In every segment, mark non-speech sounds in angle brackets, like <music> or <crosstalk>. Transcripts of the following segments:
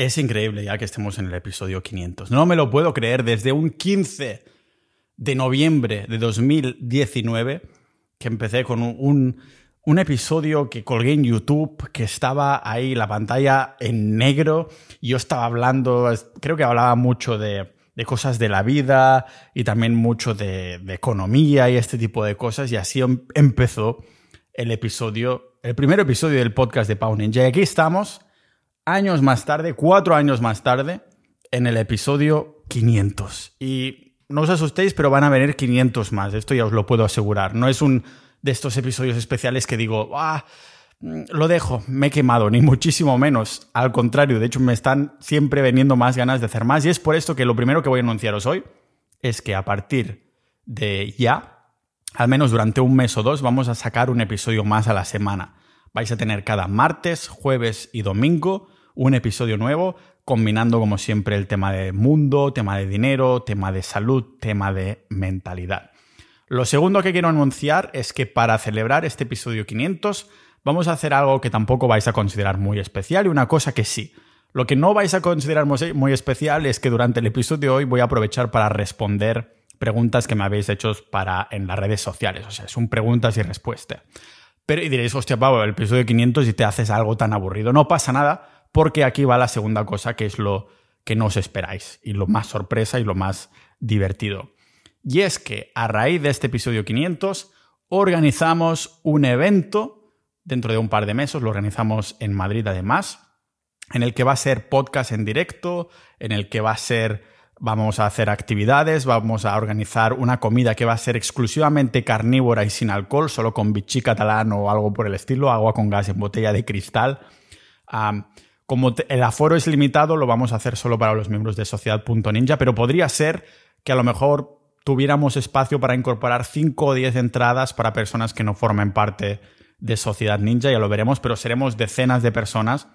Es increíble ya que estemos en el episodio 500. No me lo puedo creer. Desde un 15 de noviembre de 2019, que empecé con un, un, episodio que colgué en YouTube, que estaba ahí la pantalla en negro. Yo estaba hablando, creo que hablaba mucho de, de cosas de la vida y también mucho de, economía y este tipo de cosas. Y así em, empezó el episodio, el primer episodio del podcast de Pau Ninja. Y aquí estamos años más tarde, cuatro años más tarde, en el episodio 500. Y no os asustéis, pero van a venir 500 más, esto ya os lo puedo asegurar. No es un de estos episodios especiales que digo, ah, lo dejo, me he quemado, ni muchísimo menos. Al contrario, de hecho me están siempre veniendo más ganas de hacer más. Y es por esto que lo primero que voy a anunciaros hoy es que a partir de ya, al menos durante un mes o dos, vamos a sacar un episodio más a la semana. Vais a tener cada martes, jueves y domingo un episodio nuevo, combinando como siempre el tema de mundo, tema de dinero, tema de salud, tema de mentalidad. Lo segundo que quiero anunciar es que para celebrar este episodio 500 vamos a hacer algo que tampoco vais a considerar muy especial y una cosa que sí. Lo que no vais a considerar muy especial es que durante el episodio de hoy voy a aprovechar para responder preguntas que me habéis hecho para, en las redes sociales. O sea, son preguntas y respuestas. Pero y diréis, hostia, Pablo, el episodio 500 y te haces algo tan aburrido. No pasa nada, porque aquí va la segunda cosa que es lo que no os esperáis y lo más sorpresa y lo más divertido. Y es que a raíz de este episodio 500 organizamos un evento dentro de un par de meses, lo organizamos en Madrid además, en el que va a ser podcast en directo, en el que va a ser vamos a hacer actividades, vamos a organizar una comida que va a ser exclusivamente carnívora y sin alcohol, solo con bichí catalán o algo por el estilo, agua con gas en botella de cristal como el aforo es limitado, lo vamos a hacer solo para los miembros de Sociedad.ninja, pero podría ser que a lo mejor tuviéramos espacio para incorporar 5 o 10 entradas para personas que no formen parte de Sociedad Ninja, ya lo veremos, pero seremos decenas de personas,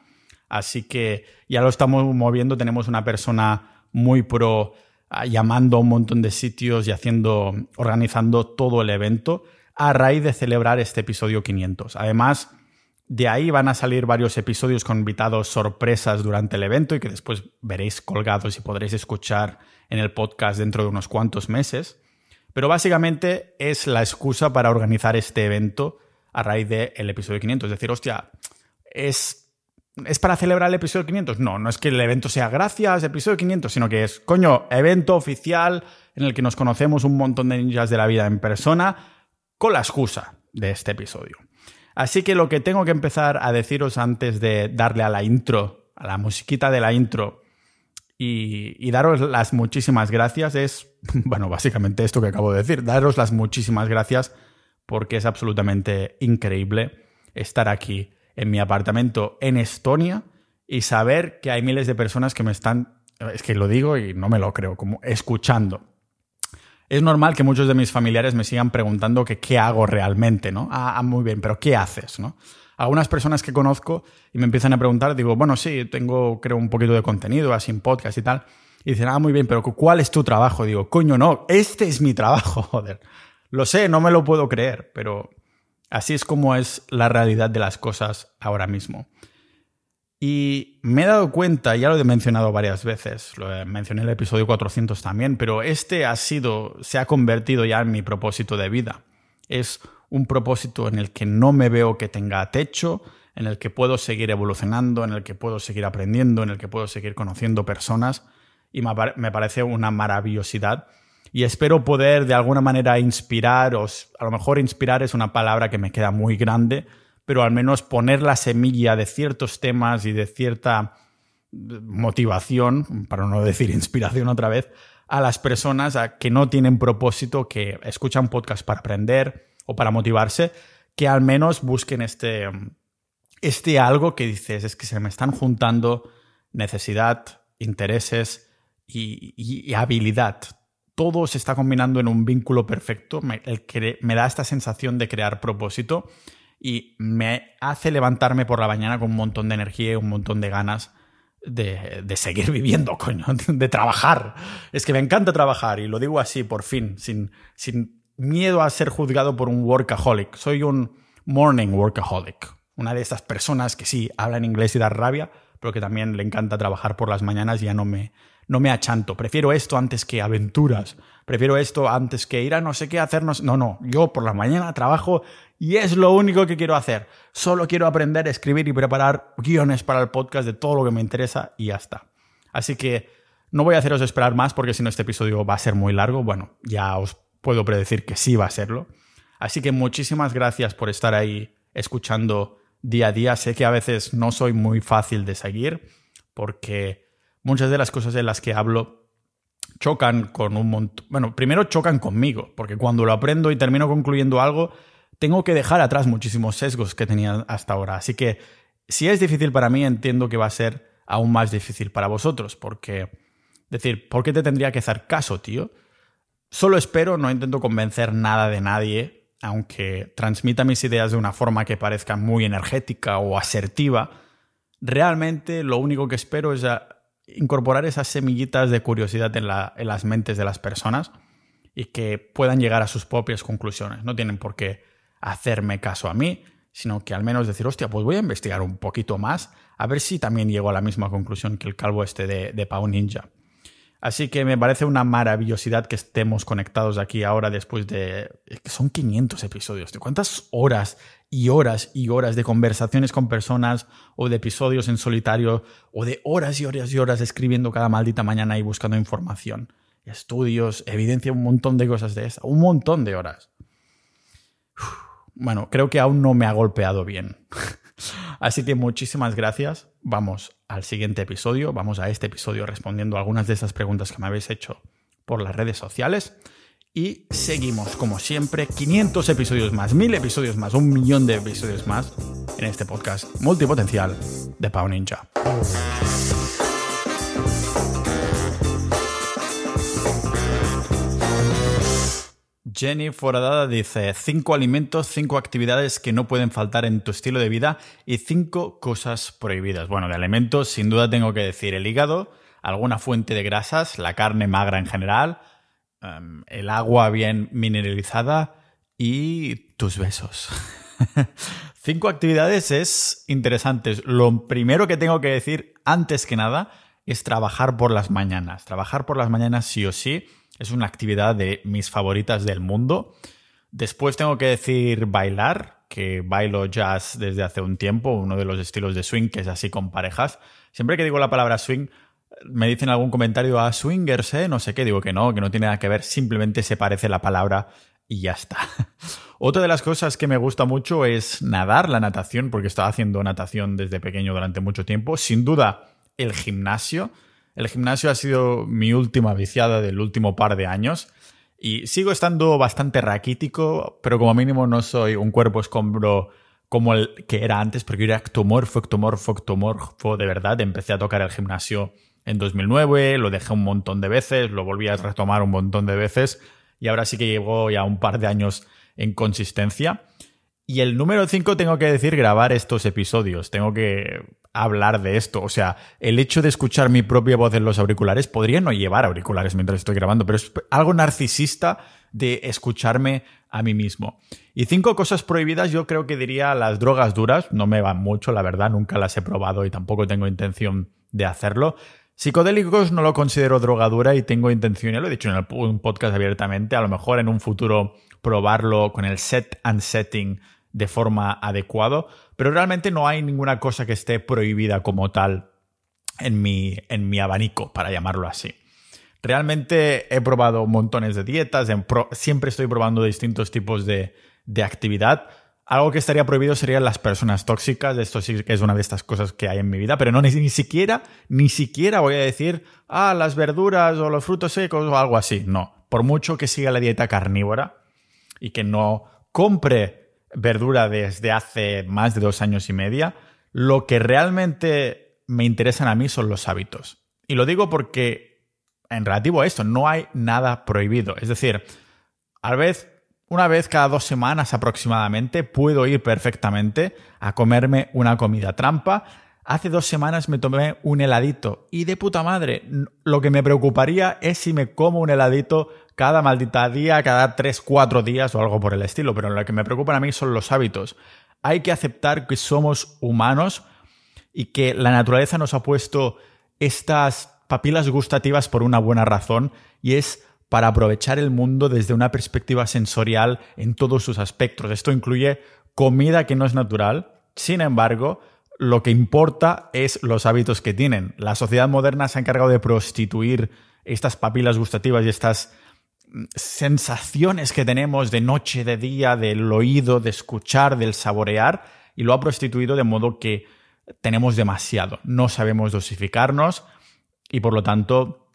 así que ya lo estamos moviendo, tenemos una persona muy pro ah, llamando a un montón de sitios y haciendo, organizando todo el evento a raíz de celebrar este episodio 500. Además, de ahí van a salir varios episodios con invitados sorpresas durante el evento y que después veréis colgados y podréis escuchar en el podcast dentro de unos cuantos meses. Pero básicamente es la excusa para organizar este evento a raíz del episodio 500. Es decir, hostia, ¿es, ¿es para celebrar el episodio 500? No, no es que el evento sea gracias episodio 500, sino que es, coño, evento oficial en el que nos conocemos un montón de ninjas de la vida en persona con la excusa de este episodio. Así que lo que tengo que empezar a deciros antes de darle a la intro, a la musiquita de la intro, y, daros las muchísimas gracias es, <laughs> bueno, básicamente esto que acabo de decir, daros las muchísimas gracias porque es absolutamente increíble estar aquí en mi apartamento en Estonia y saber que hay miles de personas que me están, es que lo digo y no me lo creo, como escuchando. Es normal que muchos de mis familiares me sigan preguntando qué hago realmente, ¿no? Ah, ah, muy bien, pero ¿qué haces, no? Algunas personas que conozco y me empiezan a preguntar, digo, bueno, sí, tengo, creo, un poquito de contenido, así en podcast y tal. Y dicen, ah, muy bien, pero ¿cuál es tu trabajo? Digo, coño, no, este es mi trabajo, <laughs> joder. Lo sé, no me lo puedo creer, pero así es como es la realidad de las cosas ahora mismo. Y me he dado cuenta, ya lo he mencionado varias veces, lo mencioné en el episodio 400 también, pero este ha sido, se ha convertido ya en mi propósito de vida. Es un propósito en el que no me veo que tenga techo, en el que puedo seguir evolucionando, en el que puedo seguir aprendiendo, en el que puedo seguir conociendo personas y me parece una maravillosidad. Y espero poder de alguna manera inspiraros, a lo mejor inspirar es una palabra que me queda muy grande, pero al menos poner la semilla de ciertos temas y de cierta motivación, para no decir <laughs> inspiración otra vez, a las personas a que no tienen propósito, que escuchan podcast para aprender o para motivarse, que al menos busquen este, este algo que dices, es que se me están juntando necesidad, intereses y, habilidad. Todo se está combinando en un vínculo perfecto, el que me da esta sensación de crear propósito y me hace levantarme por la mañana con un montón de energía y un montón de ganas de, seguir <laughs> viviendo, coño, <laughs> de trabajar. Es que me encanta trabajar y lo digo así, por fin, sin, sin miedo a ser juzgado por un workaholic. Soy un morning workaholic. Una de estas personas que sí hablan inglés y da rabia, pero que también le encanta trabajar por las mañanas, ya no me, no me achanto. Prefiero esto antes que aventuras. Prefiero esto antes que ir a no sé qué hacernos. No, no. Yo por la mañana trabajo y es lo único que quiero hacer. Solo quiero aprender a escribir y preparar guiones para el podcast de todo lo que me interesa y ya está. Así que no voy a haceros esperar más porque si no este episodio va a ser muy largo. Bueno, ya os puedo predecir que sí va a serlo. Así que muchísimas gracias por estar ahí escuchando día a día. Sé que a veces no soy muy fácil de seguir porque muchas de las cosas en las que hablo chocan con un montón... Bueno, primero chocan conmigo, porque cuando lo aprendo y termino concluyendo algo, tengo que dejar atrás muchísimos sesgos que tenía hasta ahora. Así que si es difícil para mí, entiendo que va a ser aún más difícil para vosotros, porque... Decir, ¿por qué te tendría que hacer caso, tío? Solo espero, no intento convencer nada de nadie, aunque transmita mis ideas de una forma que parezca muy energética o asertiva. Realmente lo único que espero es incorporar esas semillitas de curiosidad en, las mentes de las personas y que puedan llegar a sus propias conclusiones. No tienen por qué hacerme caso a mí, sino que al menos decir, hostia, pues voy a investigar un poquito más, a ver si también llego a la misma conclusión que el calvo este de, de Pau Ninja. Así que me parece una maravillosidad que estemos conectados aquí ahora después de... Son 500 episodios. ¿De cuántas horas y horas y horas de conversaciones con personas o de episodios en solitario o de horas y horas y horas escribiendo cada maldita mañana y buscando información? Estudios, evidencia, un montón de cosas de esa. Un montón de horas. Bueno, creo que aún no me ha golpeado bien. Así que muchísimas gracias. Vamos al siguiente episodio. Vamos a este episodio respondiendo algunas de esas preguntas que me habéis hecho por las redes sociales. Y seguimos, como siempre, 500 episodios más, 1000 episodios más, un millón de episodios más en este podcast multipotencial de Pau Ninja. Jenny Foradada dice, cinco alimentos, cinco actividades que no pueden faltar en tu estilo de vida y cinco cosas prohibidas. Bueno, de alimentos sin duda tengo que decir el hígado, alguna fuente de grasas, la carne magra en general, em, el agua bien mineralizada y tus besos. <laughs> cinco actividades es interesante. Lo primero que tengo que decir, antes que nada, es trabajar por las mañanas. Trabajar por las mañanas sí o sí es una actividad de mis favoritas del mundo. Después tengo que decir bailar, que bailo jazz desde hace un tiempo, uno de los estilos de swing que es así con parejas. Siempre que digo la palabra swing, me dicen algún comentario a ah, swingers, ¿eh? No sé qué, digo que no, que no tiene nada que ver, simplemente se parece la palabra y ya está. <laughs> Otra de las cosas que me gusta mucho es nadar, la natación, porque estaba haciendo natación desde pequeño durante mucho tiempo. Sin duda, el gimnasio. El gimnasio ha sido mi última viciada del último par de años y sigo estando bastante raquítico, pero como mínimo no soy un cuerpo escombro como el que era antes, porque yo era ectomorfo, ectomorfo, ectomorfo de verdad. Empecé a tocar el gimnasio en 2009, lo dejé un montón de veces, lo volví a retomar un montón de veces y ahora sí que llevo ya un par de años en consistencia. Y el número 5 tengo que decir grabar estos episodios. Tengo que hablar de esto. O sea, el hecho de escuchar mi propia voz en los auriculares podría no llevar auriculares mientras estoy grabando, pero es algo narcisista de escucharme a mí mismo. Y cinco cosas prohibidas, yo creo que diría las drogas duras. No me van mucho, la verdad, nunca las he probado y tampoco tengo intención de hacerlo. Psicodélicos no lo considero droga dura y tengo intención, ya lo he dicho en el podcast abiertamente, a lo mejor en un futuro probarlo con el set and setting de forma adecuada, pero realmente no hay ninguna cosa que esté prohibida como tal en mi, en mi abanico, para llamarlo así. Realmente he probado montones de dietas, siempre estoy probando distintos tipos de, de actividad. Algo que estaría prohibido serían las personas tóxicas. Esto sí que es una de estas cosas que hay en mi vida, pero no ni, ni, siquiera, ni siquiera voy a decir, ah, las verduras o los frutos secos o algo así. No. Por mucho que siga la dieta carnívora y que no compre verdura desde hace más de dos años y media, lo que realmente me interesan a mí son los hábitos. Y lo digo porque, en relativo a esto, no hay nada prohibido. Es decir, a vez, una vez cada dos semanas aproximadamente, puedo ir perfectamente a comerme una comida trampa. Hace dos semanas me tomé un heladito y de puta madre, lo que me preocuparía es si me como un heladito cada maldita día, cada 3, 4 días o algo por el estilo, pero lo que me preocupa a mí son los hábitos. Hay que aceptar que somos humanos y que la naturaleza nos ha puesto estas papilas gustativas por una buena razón y es para aprovechar el mundo desde una perspectiva sensorial en todos sus aspectos. Esto incluye comida que no es natural, sin embargo, lo que importa es los hábitos que tienen. La sociedad moderna se ha encargado de prostituir estas papilas gustativas y estas sensaciones que tenemos de noche, de día, del oído, de escuchar, del saborear, y lo ha prostituido de modo que tenemos demasiado. No sabemos dosificarnos y por lo tanto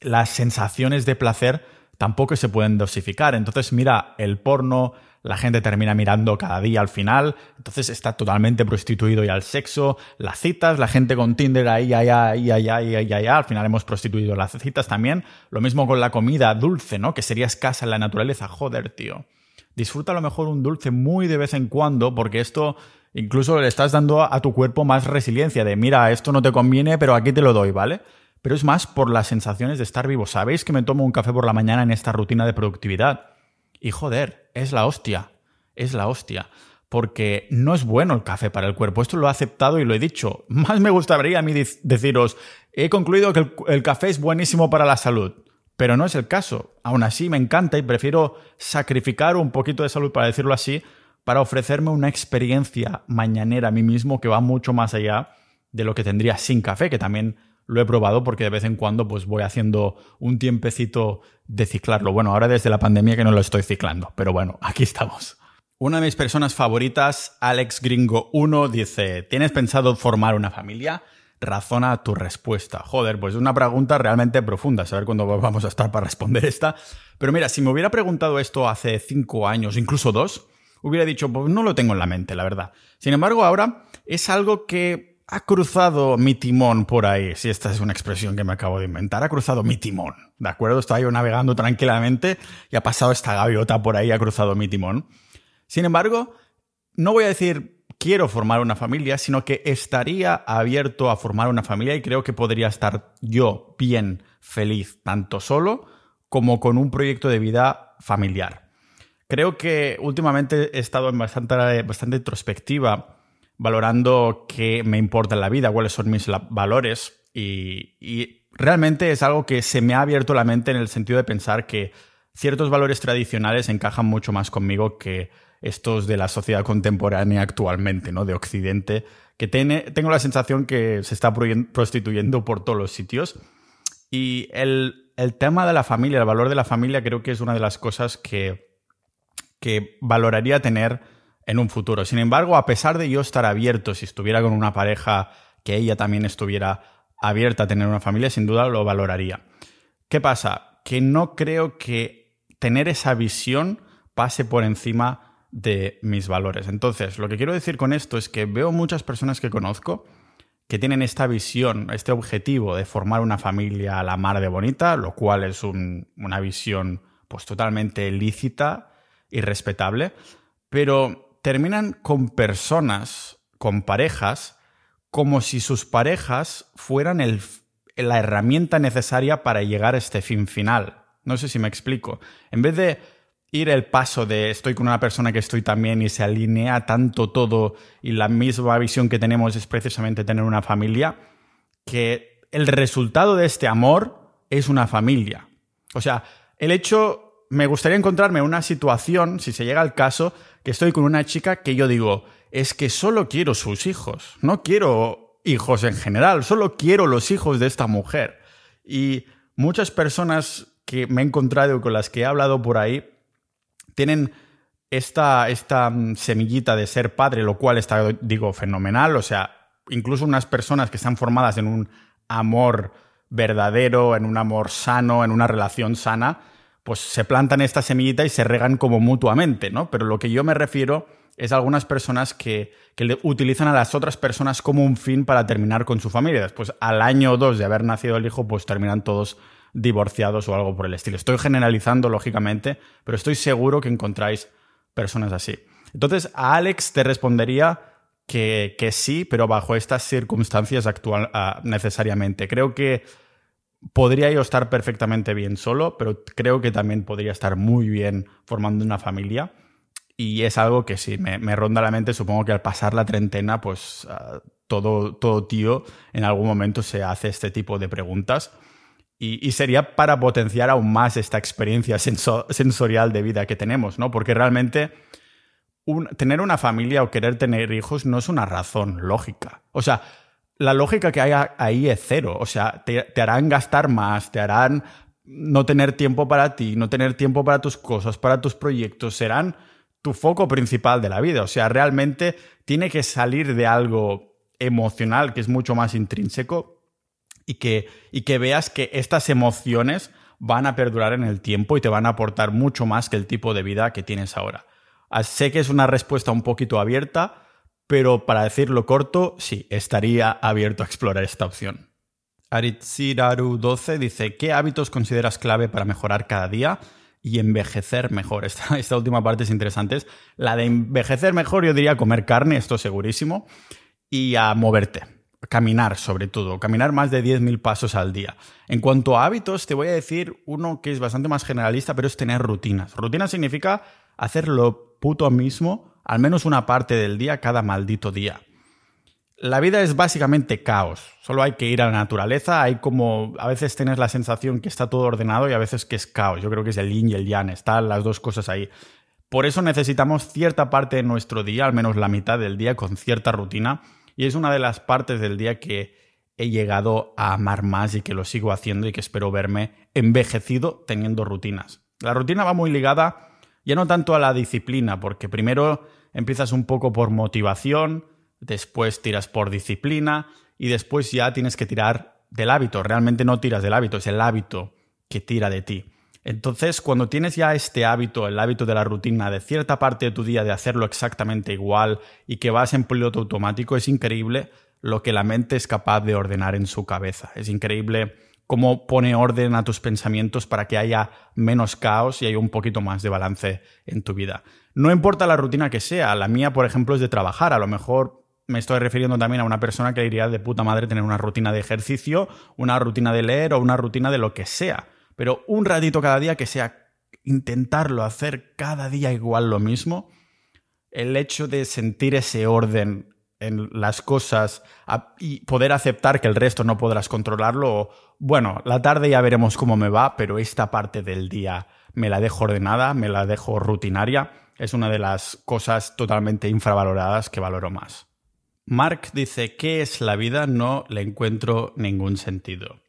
las sensaciones de placer tampoco se pueden dosificar. Entonces mira el porno, la gente termina mirando cada día al final, entonces está totalmente prostituido ya el sexo, las citas, la gente con Tinder ahí, ahí, ahí, ahí, ahí, ahí, al final hemos prostituido las citas también, lo mismo con la comida dulce, ¿no? Que sería escasa en la naturaleza, joder, tío. Disfruta a lo mejor un dulce muy de vez en cuando, porque esto incluso le estás dando a tu cuerpo más resiliencia de, mira, esto no te conviene, pero aquí te lo doy, ¿vale? Pero es más por las sensaciones de estar vivo. ¿Sabéis que me tomo un café por la mañana en esta rutina de productividad? Y joder, es la hostia, es la hostia. Porque no es bueno el café para el cuerpo. Esto lo he aceptado y lo he dicho. Más me gustaría a mí deciros, he concluido que el, café es buenísimo para la salud. Pero no es el caso. Aún así me encanta y prefiero sacrificar un poquito de salud, para decirlo así, para ofrecerme una experiencia mañanera a mí mismo que va mucho más allá de lo que tendría sin café, que también lo he probado porque de vez en cuando pues voy haciendo un tiempecito de ciclarlo. Bueno, ahora desde la pandemia que no lo estoy ciclando, pero bueno, <laughs> aquí estamos. Una de mis personas favoritas, Alex Gringo 1, dice, ¿tienes pensado formar una familia? Razona tu respuesta. Joder, pues es una pregunta realmente profunda, saber cuándo vamos a estar para responder esta. Pero mira, si me hubiera preguntado esto hace cinco años, incluso dos, hubiera dicho, pues no lo tengo en la mente, la verdad. Sin embargo, ahora es algo que ha cruzado mi timón por ahí, si esta es una expresión que me acabo de inventar, ha cruzado mi timón, ¿de acuerdo? Estaba yo navegando tranquilamente y ha pasado esta gaviota por ahí, ha cruzado mi timón. Sin embargo, no voy a decir quiero formar una familia, sino que estaría abierto a formar una familia y creo que podría estar yo bien feliz, tanto solo como con un proyecto de vida familiar. Creo que últimamente he estado en bastante, bastante introspectiva valorando qué me importa en la vida, cuáles son mis valores y, realmente es algo que se me ha abierto la mente en el sentido de pensar que ciertos valores tradicionales encajan mucho más conmigo que estos de la sociedad contemporánea actualmente, ¿no? De Occidente, que tengo la sensación que se está prostituyendo por todos los sitios. Y el, el, tema de la familia, el valor de la familia, creo que es una de las cosas que, que valoraría tener en un futuro. Sin embargo, a pesar de yo estar abierto, si estuviera con una pareja que ella también estuviera abierta a tener una familia, sin duda lo valoraría. ¿Qué pasa? Que no creo que tener esa visión pase por encima de mis valores. Entonces, lo que quiero decir con esto es que veo muchas personas que conozco que tienen esta visión, este objetivo de formar una familia a la mar de bonita, lo cual es una visión pues totalmente lícita y respetable, pero terminan con personas, con parejas, como si sus parejas fueran la herramienta necesaria para llegar a este fin final. No sé si me explico. En vez de ir el paso de estoy con una persona que estoy también y se alinea tanto todo y la misma visión que tenemos es precisamente tener una familia, que el resultado de este amor es una familia. O sea, el hecho me gustaría encontrarme en una situación, si se llega al caso, que estoy con una chica que yo digo, es que solo quiero sus hijos, no quiero hijos en general, solo quiero los hijos de esta mujer. Y muchas personas que me he encontrado con las que he hablado por ahí tienen esta, esta mm, semillita de ser padre, lo cual está, digo, fenomenal. O sea, incluso unas personas que están formadas en un amor verdadero, en un amor sano, en una relación sana, pues se plantan esta semillita y se regan como mutuamente, ¿no? Pero lo que yo me refiero es a algunas personas que, que utilizan a las otras personas como un fin para terminar con su familia. Después, al año o dos de haber nacido el hijo, pues terminan todos divorciados o algo por el estilo. Estoy generalizando, lógicamente, pero estoy seguro que encontráis personas así. Entonces, a Alex te respondería que, que sí, pero bajo estas circunstancias actual ah, necesariamente. Creo que podría yo estar perfectamente bien solo, pero creo que también podría estar muy bien formando una familia. Y es algo que sí, me, ronda la mente. Supongo que al pasar la treintena, pues ah, todo, todo tío en algún momento se hace este tipo de preguntas. Y, sería para potenciar aún más esta experiencia sensorial de vida que tenemos, ¿no? Porque realmente tener una familia o querer tener hijos no es una razón lógica. O sea, la lógica que hay ahí es cero. O sea, te, te harán gastar más, te harán no tener tiempo para ti, no tener tiempo para tus cosas, para tus proyectos, serán tu foco principal de la vida. O sea, realmente tiene que salir de algo emocional que es mucho más intrínseco y que, y que veas que estas emociones van a perdurar en el tiempo y te van a aportar mucho más que el tipo de vida que tienes ahora. Ah, sé que es una respuesta un poquito abierta, pero para decirlo corto, sí, estaría abierto a explorar esta opción. Aritsiraru12 dice, ¿qué hábitos consideras clave para mejorar cada día y envejecer mejor? <laughs> Esta, última parte es interesante. La de envejecer mejor, yo diría comer carne, esto segurísimo, y a moverte caminar sobre todo, caminar más de 10.000 pasos al día. En cuanto a hábitos, te voy a decir uno que es bastante más generalista, pero es tener rutinas. Rutina significa hacer lo puto mismo al menos una parte del día cada maldito día. La vida es básicamente caos, solo hay que ir a la naturaleza, hay como a veces tienes la sensación que está todo ordenado y a veces que es caos, yo creo que es el yin y el yang, están las dos cosas ahí. Por eso necesitamos cierta parte de nuestro día, al menos la mitad del día, con cierta rutina y es una de las partes del día que he llegado a amar más y que lo sigo haciendo y que espero verme envejecido teniendo rutinas. La rutina va muy ligada ya no tanto a la disciplina, porque primero empiezas un poco por motivación, después tiras por disciplina y después ya tienes que tirar del hábito. Realmente no tiras del hábito, es el hábito que tira de ti. Entonces, cuando tienes ya este hábito, el hábito de la rutina, de cierta parte de tu día de hacerlo exactamente igual y que vas en piloto automático, es increíble lo que la mente es capaz de ordenar en su cabeza. Es increíble cómo pone orden a tus pensamientos para que haya menos caos y haya un poquito más de balance en tu vida. No importa la rutina que sea, la mía, por ejemplo, es de trabajar. A lo mejor me estoy refiriendo también a una persona que diría de puta madre tener una rutina de ejercicio, una rutina de leer o una rutina de lo que sea pero un ratito cada día que sea intentarlo, hacer cada día igual lo mismo, el hecho de sentir ese orden en las cosas y poder aceptar que el resto no podrás controlarlo, bueno, la tarde ya veremos cómo me va, pero esta parte del día me la dejo ordenada, me la dejo rutinaria, es una de las cosas totalmente infravaloradas que valoro más. Mark dice, ¿qué es la vida? No le encuentro ningún sentido.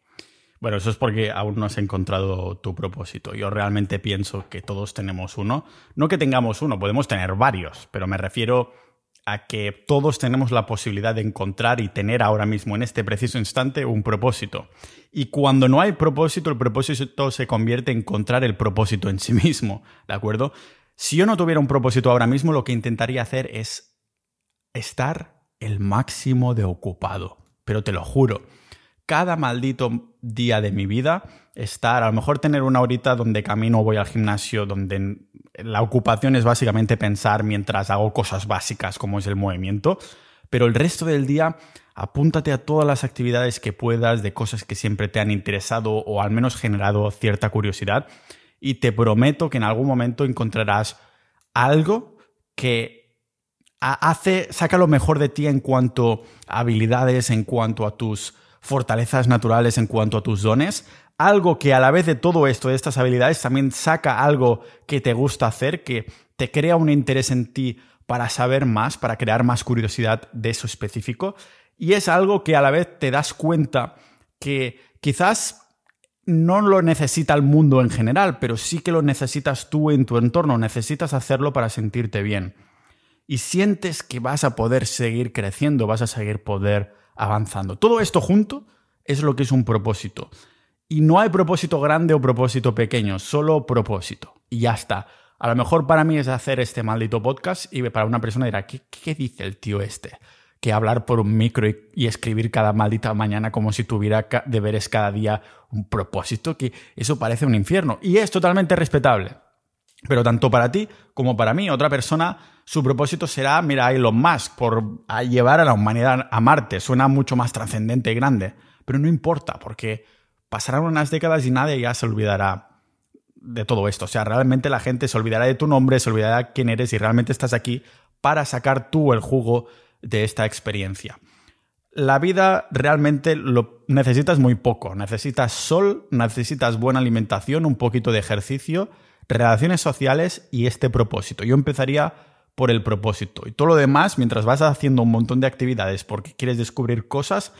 Bueno, eso es porque aún no has encontrado tu propósito. Yo realmente pienso que todos tenemos uno. No que tengamos uno, podemos tener varios, pero me refiero a que todos tenemos la posibilidad de encontrar y tener ahora mismo, en este preciso instante, un propósito. Y cuando no hay propósito, el propósito se convierte en encontrar el propósito en sí mismo, ¿de acuerdo? Si yo no tuviera un propósito ahora mismo, lo que intentaría hacer es estar el máximo de ocupado. Pero te lo juro, cada maldito día de mi vida estar, a lo mejor tener una horita donde camino voy al gimnasio, donde la ocupación es básicamente pensar mientras hago cosas básicas como es el movimiento, pero el resto del día apúntate a todas las actividades que puedas de cosas que siempre te han interesado o al menos generado cierta curiosidad y te prometo que en algún momento encontrarás algo que hace, saca lo mejor de ti en cuanto a habilidades, en cuanto a tus fortalezas naturales en cuanto a tus dones, algo que a la vez de todo esto, de estas habilidades, también saca algo que te gusta hacer, que te crea un interés en ti para saber más, para crear más curiosidad de eso específico. Y es algo que a la vez te das cuenta que quizás no lo necesita el mundo en general, pero sí que lo necesitas tú en tu entorno, necesitas hacerlo para sentirte bien. Y sientes que vas a poder seguir creciendo, vas a seguir poder avanzando. Todo esto junto es lo que es un propósito. Y no hay propósito grande o propósito pequeño, solo propósito. Y ya está. A lo mejor para mí es hacer este maldito podcast y para una persona dirá, ¿qué, dice el tío este? Que hablar por un micro y, escribir cada maldita mañana como si tuviera deberes cada día un propósito, que eso parece un infierno. Y es totalmente respetable. Pero tanto para ti como para mí, otra persona, su propósito será, mira, Elon Musk, por llevar a la humanidad a Marte. Suena mucho más trascendente y grande. Pero no importa, porque pasarán unas décadas y nadie ya se olvidará de todo esto. O sea, realmente la gente se olvidará de tu nombre, se olvidará quién eres y realmente estás aquí para sacar tú el jugo de esta experiencia. la vida realmente lo necesitas muy poco. Necesitas sol, necesitas buena alimentación, un poquito de ejercicio, relaciones sociales y este propósito. Yo empezaría por el propósito. Y todo lo demás, mientras vas haciendo un montón de actividades porque quieres descubrir cosas,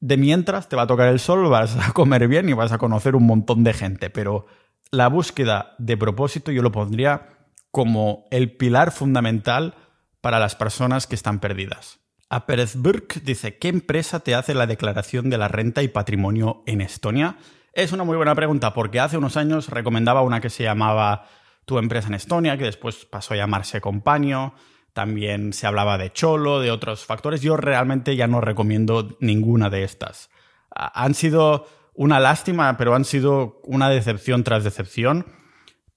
de mientras te va a tocar el sol, vas a <laughs> comer bien y vas a conocer un montón de gente. Pero la búsqueda de propósito yo lo pondría como el pilar fundamental para las personas que están perdidas. A Pérez Burke dice, ¿qué empresa te hace la declaración de la renta y patrimonio en Estonia? Es una muy buena pregunta porque hace unos años recomendaba una que se llamaba Tu empresa en Estonia, que después pasó a llamarse Compaño. También se hablaba de Cholo, de otros factores. Yo realmente ya no recomiendo ninguna de estas. Han sido una lástima, pero han sido una decepción tras decepción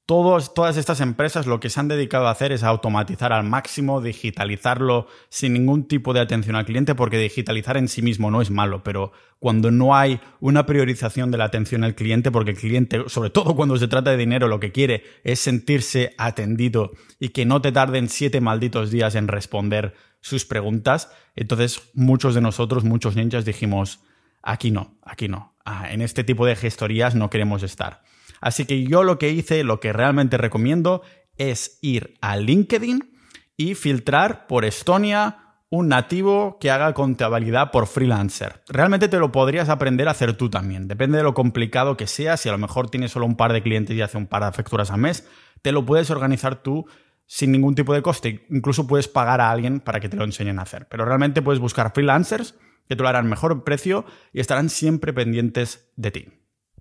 todas estas empresas lo que se han dedicado a hacer es automatizar al máximo, digitalizarlo sin ningún tipo de atención al cliente, porque digitalizar en sí mismo no es malo, pero cuando no hay una priorización de la atención al cliente, porque el cliente, sobre todo cuando se trata de dinero, lo que quiere es sentirse atendido y que no te tarden siete malditos días en responder sus preguntas, entonces muchos de nosotros, muchos ninjas dijimos, aquí no, aquí no, ah, en este tipo de gestorías no queremos estar. Así que yo lo que hice, lo que realmente recomiendo es ir a LinkedIn y filtrar por Estonia un nativo que haga contabilidad por freelancer. Realmente te lo podrías aprender a hacer tú también. Depende de lo complicado que sea. Si a lo mejor tienes solo un par de clientes y hace un par de facturas al mes, te lo puedes organizar tú sin ningún tipo de coste. Incluso puedes pagar a alguien para que te lo enseñen a hacer. Pero realmente puedes buscar freelancers que te lo harán mejor precio y estarán siempre pendientes de ti.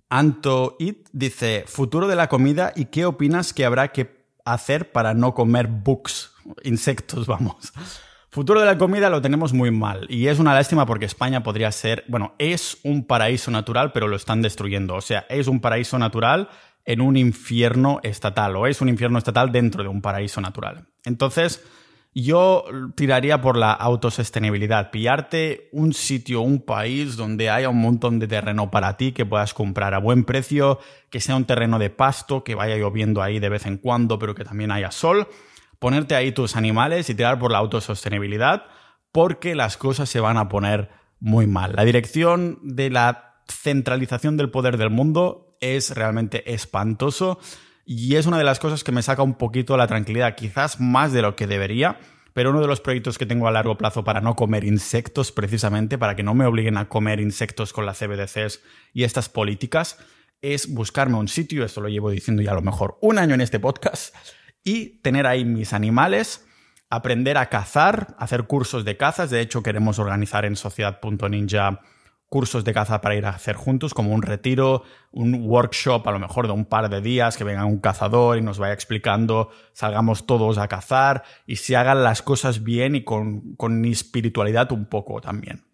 Anto It dice, futuro de la comida y qué opinas que habrá que hacer para no comer bugs, insectos, <laughs> vamos. Futuro de la comida lo tenemos muy mal y es una lástima porque España podría ser, bueno, es un paraíso natural, pero lo están destruyendo. O sea, es un paraíso natural en un infierno estatal o es un infierno estatal dentro de un paraíso natural. Entonces, yo tiraría por la autosostenibilidad, pillarte un sitio, un país donde haya un montón de terreno para ti que puedas comprar a buen precio, que sea un terreno de pasto, que vaya lloviendo ahí de vez en cuando, pero que también haya sol, ponerte ahí tus animales y tirar por la autosostenibilidad, porque las cosas se van a poner muy mal. La dirección de la centralización del poder del mundo es realmente espantoso y es una de las cosas que me saca un poquito la tranquilidad, quizás más de lo que debería, pero uno de los proyectos que tengo a largo plazo para no comer insectos, precisamente, para que no me obliguen a comer insectos con las CBDCs y estas políticas, es buscarme un sitio, esto lo llevo diciendo ya a lo mejor un año en este podcast, y tener ahí mis animales, aprender a cazar, hacer cursos de cazas, de hecho queremos organizar en sociedad.ninja cursos de caza para ir a hacer juntos, como un retiro, un workshop a lo mejor de un par de días, que venga un cazador y nos vaya explicando, salgamos todos a cazar y se hagan las cosas bien y con, con espiritualidad un poco también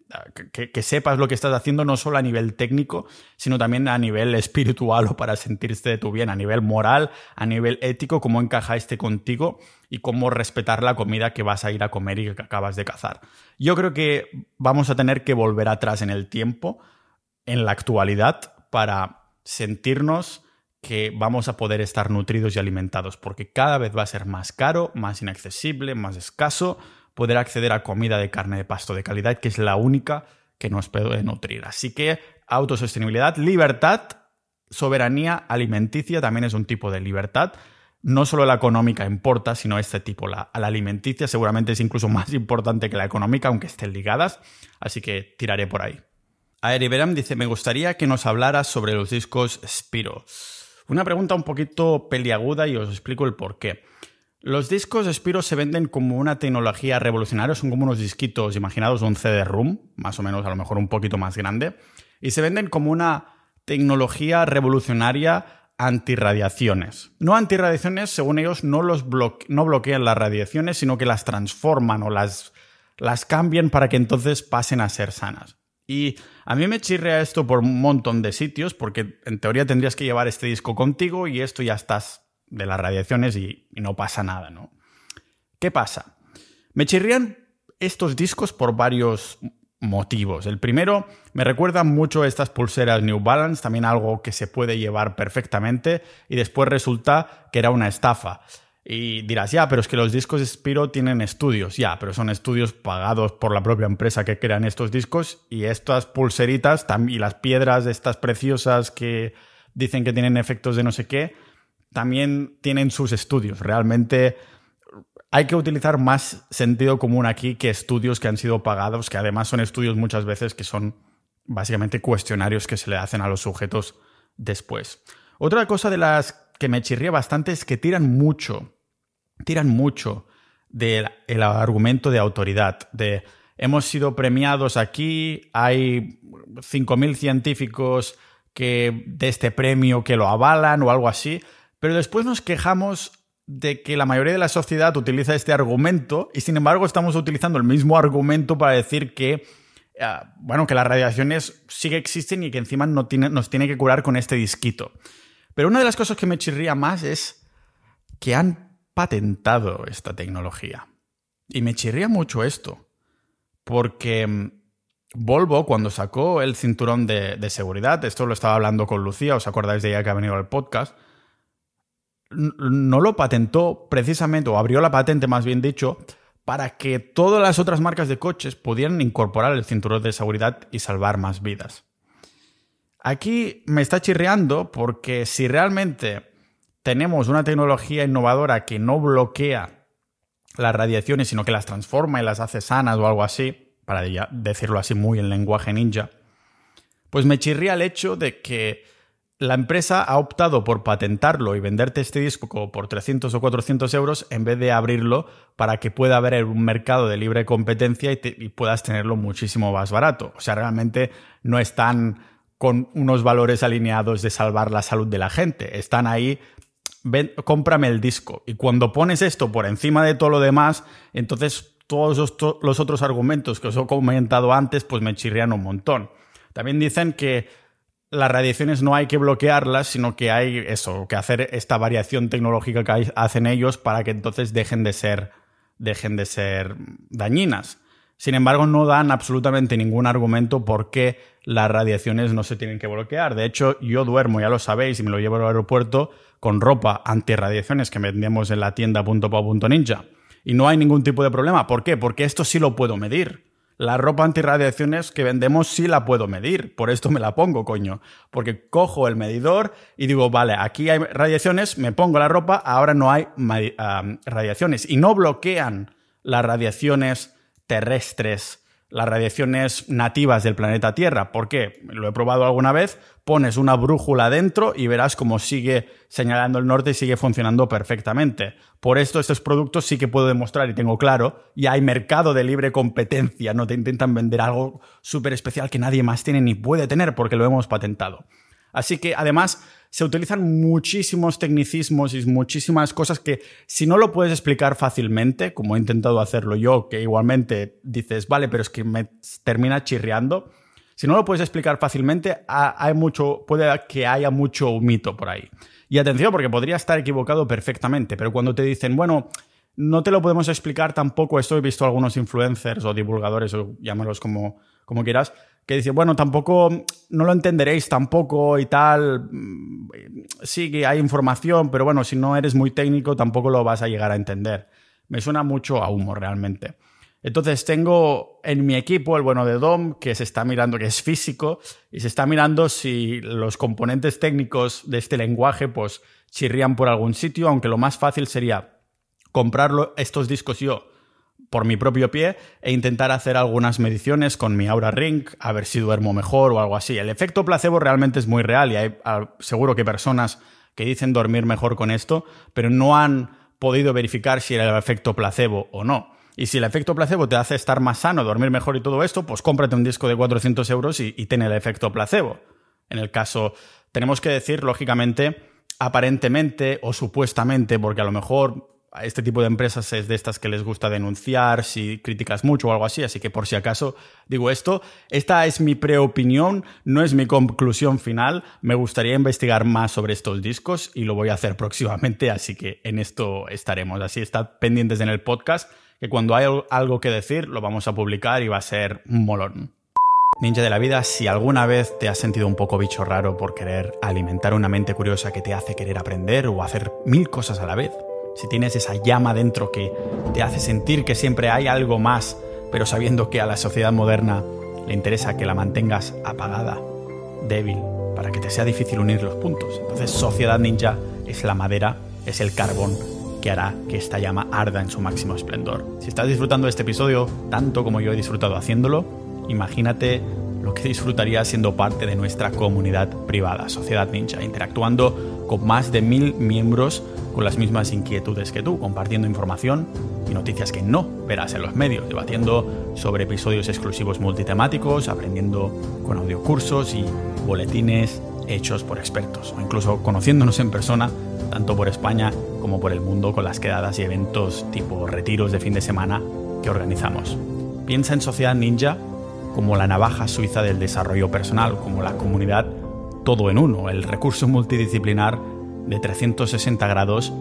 que, sepas lo que estás haciendo no solo a nivel técnico, sino también a nivel <laughs> espiritual o para sentirte tú bien, a nivel moral, a nivel ético, cómo encaja este contigo y cómo respetar la comida que vas a ir a comer y que acabas de cazar. Yo creo que vamos a tener que volver atrás en el tiempo, en la actualidad, para sentirnos que vamos a poder estar nutridos y alimentados, porque cada vez va a ser más caro, más inaccesible, más escaso, poder acceder a comida de carne de pasto de calidad, que es la única que nos puede nutrir. Así que autosostenibilidad, libertad, soberanía alimenticia también es un tipo de libertad. No solo la económica importa, sino este tipo. La, alimenticia seguramente es incluso <laughs> más importante que la económica, aunque estén ligadas. Así que tiraré por ahí. Aeri Beram dice, me gustaría que nos hablaras sobre los discos Spiro. Una pregunta un poquito peliaguda y os explico el por qué. Los discos Spiro se venden como una tecnología revolucionaria, son como unos disquitos imaginados un CD-ROOM, más o menos a lo mejor un poquito más grande, y se venden como una tecnología revolucionaria antirradiaciones. No antirradiaciones, según ellos, no, los no bloquean las radiaciones, sino que las transforman o las, las cambian para que entonces pasen a ser sanas. Y a mí me chirrea esto por un montón de sitios, porque en teoría tendrías que llevar este disco contigo y esto ya estás de las radiaciones y, no pasa nada, ¿no? ¿Qué pasa? Me chirrían estos discos por varios motivos. El primero, me recuerda mucho estas pulseras New Balance, también algo que se puede llevar perfectamente, y después resulta que era una estafa. Y dirás, ya, pero es que los discos Spiro tienen estudios. Ya, pero son estudios pagados por la propia empresa que crean estos discos. Y estas pulseritas y las piedras estas preciosas que dicen que tienen efectos de no sé qué, también tienen sus estudios. Realmente hay que utilizar más sentido común aquí que estudios que han sido pagados, que además son estudios muchas veces que son básicamente cuestionarios que se le hacen a los sujetos después. Otra cosa de las que me chirría bastante es que tiran mucho, tiran mucho del argumento de autoridad, de hemos sido premiados aquí, hay 5.000 científicos que de este premio que lo avalan o algo así, pero después nos quejamos de que la mayoría de la sociedad utiliza este argumento y sin embargo estamos utilizando el mismo argumento para decir que, eh, bueno, que las radiaciones sí que existen y que encima no tiene, nos tiene que curar con este disquito. Pero una de las cosas que me chirría más es que han patentado esta tecnología. Y me chirría mucho esto, porque mm, Volvo, cuando sacó el cinturón de, de seguridad, esto lo estaba hablando con Lucía, os acordáis de ella que ha venido al podcast, no lo patentó precisamente, o abrió la patente más bien dicho, para que todas las otras marcas de coches pudieran incorporar el cinturón de seguridad y salvar más vidas. Aquí me está chirreando porque si realmente tenemos una tecnología innovadora que no bloquea las radiaciones, sino que las transforma y las hace sanas o algo así, para decirlo así muy en lenguaje ninja, pues me chirría el hecho de que la empresa ha optado por patentarlo y venderte este disco por 300 o 400 euros en vez de abrirlo para que pueda haber un mercado de libre competencia y, puedas tenerlo muchísimo más barato. O sea, realmente no están con unos valores alineados de salvar la salud de la gente. Están ahí, cómprame el disco. Y cuando pones esto por encima de todo lo demás, entonces todos los, los otros argumentos que os he comentado antes, pues me chirrían un montón. También dicen que las radiaciones no hay que bloquearlas, sino que hay eso, que hacer esta variación tecnológica que hacen ellos para que entonces dejen de ser, dejen de ser dañinas. Sin embargo, no dan absolutamente ningún argumento por qué las radiaciones no se tienen que bloquear. De hecho, yo duermo, ya lo sabéis, y me lo llevo al aeropuerto con ropa antirradiaciones que vendemos en la tienda .pau.ninja. Y no hay ningún tipo de problema. ¿Por qué? Porque esto sí lo puedo medir. La ropa antirradiaciones que vendemos sí la puedo medir, por esto me la pongo, coño. Porque cojo el medidor y digo, vale, aquí hay radiaciones, me pongo la ropa, ahora no hay radiaciones. Y no bloquean las radiaciones terrestres las radiaciones nativas del planeta Tierra. ¿Por qué? Lo he probado alguna vez. Pones una brújula dentro y verás cómo sigue señalando el norte y sigue funcionando perfectamente. Por esto, estos productos sí que puedo demostrar y tengo claro, y hay mercado de libre competencia. No te intentan vender algo súper especial que nadie más tiene ni puede tener porque lo hemos patentado. Así que además se utilizan muchísimos tecnicismos y muchísimas cosas que si no lo puedes explicar fácilmente, como he intentado hacerlo yo, que igualmente dices, vale, pero es que me termina chirriando. Si no lo puedes explicar fácilmente, hay mucho, puede que haya mucho mito por ahí. Y atención, porque podría estar equivocado perfectamente, pero cuando te dicen, bueno, no te lo podemos explicar tampoco, esto he visto algunos influencers o divulgadores, o llámalos como, como quieras, que dice, bueno, tampoco, no lo entenderéis tampoco y tal. Sí que hay información, pero bueno, si no eres muy técnico tampoco lo vas a llegar a entender. Me suena mucho a humo realmente. Entonces tengo en mi equipo el bueno de Dom, que se está mirando, que es físico, y se está mirando si los componentes técnicos de este lenguaje pues chirrían por algún sitio, aunque lo más fácil sería comprarlo estos discos yo por mi propio pie e intentar hacer algunas mediciones con mi Aura Ring, a ver si duermo mejor o algo así. El efecto placebo realmente es muy real y hay seguro que personas que dicen dormir mejor con esto, pero no han podido verificar si era el efecto placebo o no. Y si el efecto placebo te hace estar más sano, dormir mejor y todo esto, pues cómprate un disco de 400 euros y, y ten el efecto placebo. En el caso, tenemos que decir, lógicamente, aparentemente o supuestamente, porque a lo mejor este tipo de empresas es de estas que les gusta denunciar si criticas mucho o algo así, así que por si acaso digo esto, esta es mi preopinión, no es mi conclusión final, me gustaría investigar más sobre estos discos y lo voy a hacer próximamente, así que en esto estaremos, así estad pendientes en el podcast, que cuando hay algo que decir lo vamos a publicar y va a ser un molón. Ninja de la vida, si alguna vez te has sentido un poco bicho raro por querer alimentar una mente curiosa que te hace querer aprender o hacer mil cosas a la vez, si tienes esa llama dentro que te hace sentir que siempre hay algo más, pero sabiendo que a la sociedad moderna le interesa que la mantengas apagada, débil, para que te sea difícil unir los puntos. Entonces, Sociedad Ninja es la madera, es el carbón que hará que esta llama arda en su máximo esplendor. Si estás disfrutando de este episodio tanto como yo he disfrutado haciéndolo, imagínate lo que disfrutaría siendo parte de nuestra comunidad privada, Sociedad Ninja, interactuando con más de mil miembros con las mismas inquietudes que tú, compartiendo información y noticias que no verás en los medios, debatiendo sobre episodios exclusivos multitemáticos, aprendiendo con audiocursos y boletines hechos por expertos, o incluso conociéndonos en persona, tanto por España como por el mundo, con las quedadas y eventos tipo retiros de fin de semana que organizamos. Piensa en Sociedad Ninja como la navaja suiza del desarrollo personal, como la comunidad todo en uno, el recurso multidisciplinar de 360 grados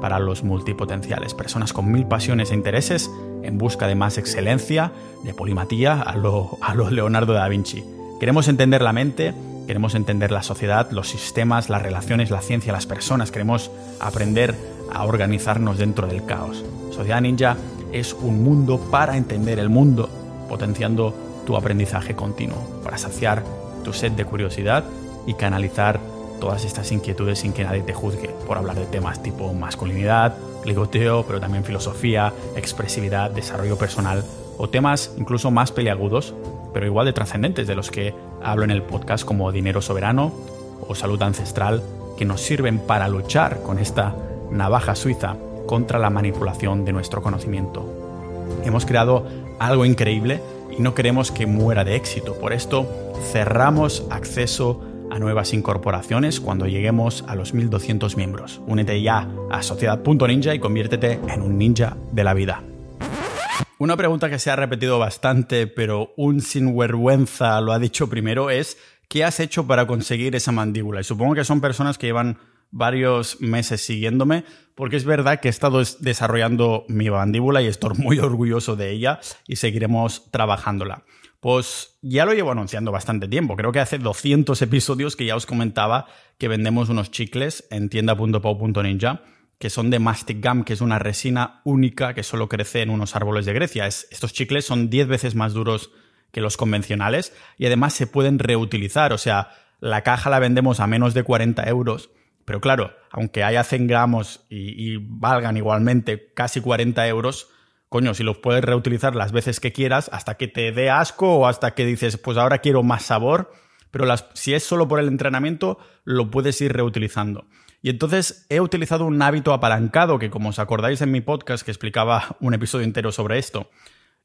para los multipotenciales, personas con mil pasiones e intereses en busca de más excelencia, de polimatía a lo, a lo Leonardo da Vinci. Queremos entender la mente, queremos entender la sociedad, los sistemas, las relaciones, la ciencia, las personas, queremos aprender a organizarnos dentro del caos. Sociedad Ninja es un mundo para entender el mundo, potenciando tu aprendizaje continuo, para saciar tu sed de curiosidad y canalizar todas estas inquietudes sin que nadie te juzgue por hablar de temas tipo masculinidad, ligoteo, pero también filosofía, expresividad, desarrollo personal o temas incluso más peliagudos, pero igual de trascendentes de los que hablo en el podcast como dinero soberano o salud ancestral, que nos sirven para luchar con esta navaja suiza contra la manipulación de nuestro conocimiento. Hemos creado algo increíble y no queremos que muera de éxito. Por esto cerramos acceso a nuevas incorporaciones cuando lleguemos a los 1200 miembros. Únete ya a sociedad.ninja y conviértete en un ninja de la vida. Una pregunta que se ha repetido bastante, pero un sinvergüenza lo ha dicho primero, es ¿qué has hecho para conseguir esa mandíbula? Y supongo que son personas que llevan varios meses siguiéndome, porque es verdad que he estado desarrollando mi mandíbula y estoy muy orgulloso de ella y seguiremos trabajándola. Pues ya lo llevo anunciando bastante tiempo. Creo que hace 200 episodios que ya os comentaba que vendemos unos chicles en tienda.pau.ninja que son de Mastic Gum, que es una resina única que solo crece en unos árboles de Grecia. estos chicles son 10 veces más duros que los convencionales y además se pueden reutilizar. O sea, la caja la vendemos a menos de 40 euros. Pero claro, aunque haya 100 gramos y, valgan igualmente casi 40 euros, coño, si los puedes reutilizar las veces que quieras, hasta que te dé asco o hasta que dices, pues ahora quiero más sabor, pero si es solo por el entrenamiento, lo puedes ir reutilizando. Y entonces he utilizado un hábito apalancado que, como os acordáis en mi podcast que explicaba un episodio entero sobre esto,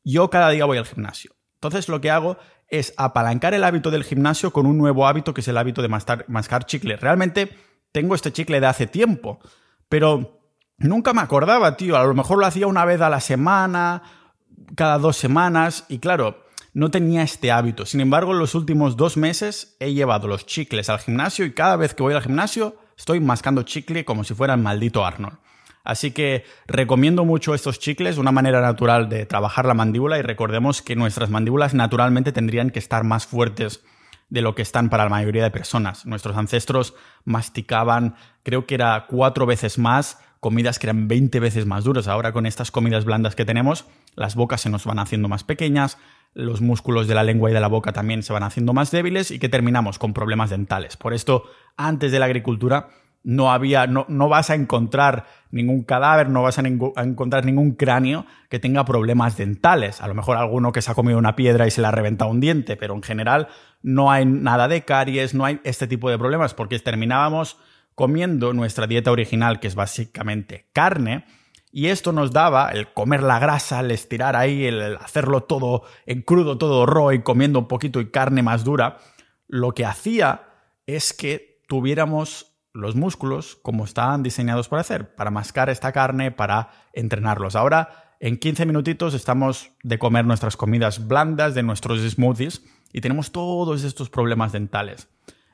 yo cada día voy al gimnasio. Entonces lo que hago es apalancar el hábito del gimnasio con un nuevo hábito que es el hábito de mascar, mascar chicle. Realmente tengo este chicle de hace tiempo, pero Nunca me acordaba, tío. A lo mejor lo hacía una vez a la semana, cada dos semanas, y claro, no tenía este hábito. Sin embargo, en los últimos dos meses he llevado los chicles al gimnasio y cada vez que voy al gimnasio estoy mascando chicle como si fuera el maldito Arnold. Así que recomiendo mucho estos chicles, una manera natural de trabajar la mandíbula y recordemos que nuestras mandíbulas naturalmente tendrían que estar más fuertes de lo que están para la mayoría de personas. Nuestros ancestros masticaban, creo que era cuatro veces más comidas que eran 20 veces más duras. Ahora con estas comidas blandas que tenemos, las bocas se nos van haciendo más pequeñas, los músculos de la lengua y de la boca también se van haciendo más débiles y que terminamos con problemas dentales. Por esto, antes de la agricultura, no había, no, no vas a encontrar ningún cadáver, no vas a, encontrar ningún cráneo que tenga problemas dentales. A lo mejor alguno que se ha comido una piedra y se le ha reventado un diente, pero en general no hay nada de caries, no hay este tipo de problemas, porque terminábamos comiendo nuestra dieta original, que es básicamente carne, y esto nos daba el comer la grasa, el estirar ahí, el hacerlo todo en crudo, todo raw y comiendo un poquito y carne más dura, lo que hacía es que tuviéramos los músculos como estaban diseñados para hacer, para mascar esta carne, para entrenarlos. Ahora, en 15 minutitos estamos de comer nuestras comidas blandas, de nuestros smoothies, y tenemos todos estos problemas dentales.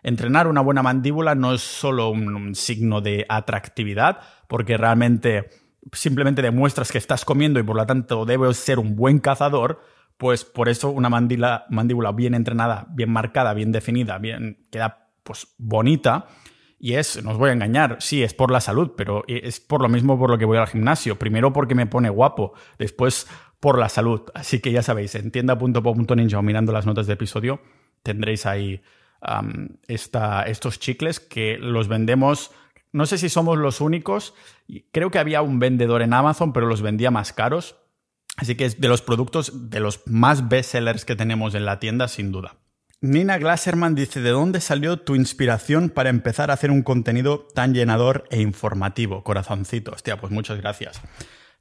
Entrenar una buena mandíbula no es solo un, signo de atractividad, porque realmente simplemente demuestras que estás comiendo y por lo tanto debes ser un buen cazador, pues por eso una mandíbula bien entrenada, bien marcada, bien definida, bien queda pues bonita Y es, no os voy a engañar, sí, es por la salud, pero es por lo mismo por lo que voy al gimnasio. Primero porque me pone guapo, después por la salud. Así que ya sabéis, en tienda.po.ninja o mirando las notas de episodio tendréis ahí estos chicles que los vendemos. No sé si somos los únicos. Creo que había un vendedor en Amazon, pero los vendía más caros. Así que es de los productos, de los más bestsellers que tenemos en la tienda, sin duda. Nina Glasserman dice, ¿de dónde salió tu inspiración para empezar a hacer un contenido tan llenador e informativo? Corazoncito. Hostia, pues muchas gracias.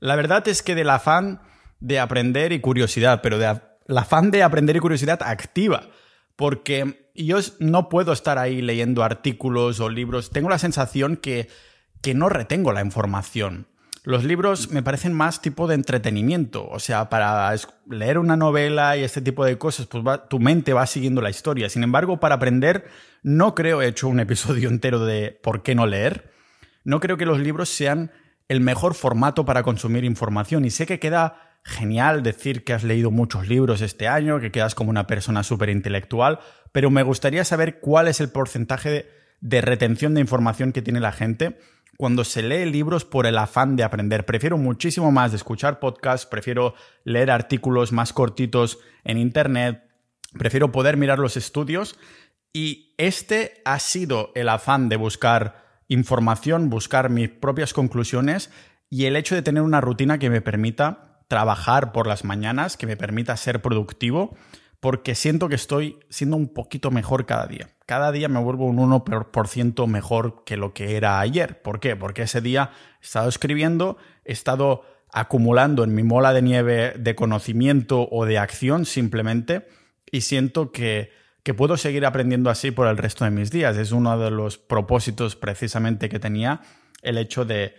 La verdad es que del afán de aprender y curiosidad, pero del afán de aprender y curiosidad activa. Porque yo no puedo estar ahí leyendo artículos o libros. Tengo la sensación que, que no retengo la información. Los libros me parecen más tipo de entretenimiento, o sea, para leer una novela y este tipo de cosas, pues tu mente va siguiendo la historia. Sin embargo, para aprender, no creo, he hecho un <laughs> episodio entero de por qué no leer, no creo que los libros sean el mejor formato para consumir información. Y sé que queda genial decir que has leído muchos libros este año, que quedas como una persona súper intelectual, pero me gustaría saber cuál es el porcentaje de retención de información que tiene la gente cuando se lee libros por el afán de aprender. Prefiero muchísimo más de escuchar podcasts, prefiero leer artículos más cortitos en Internet, prefiero poder mirar los estudios y este ha sido el afán de buscar información, buscar mis propias conclusiones y el hecho de tener una rutina que me permita trabajar por las mañanas, que me permita ser productivo porque siento que estoy siendo un poquito mejor cada día. Cada día me vuelvo un 1% mejor que lo que era ayer. ¿Por qué? Porque ese día he estado escribiendo, he estado acumulando en mi mola de nieve de conocimiento o de acción simplemente y siento que, que puedo seguir aprendiendo así por el resto de mis días. Es uno de los propósitos precisamente que tenía el hecho de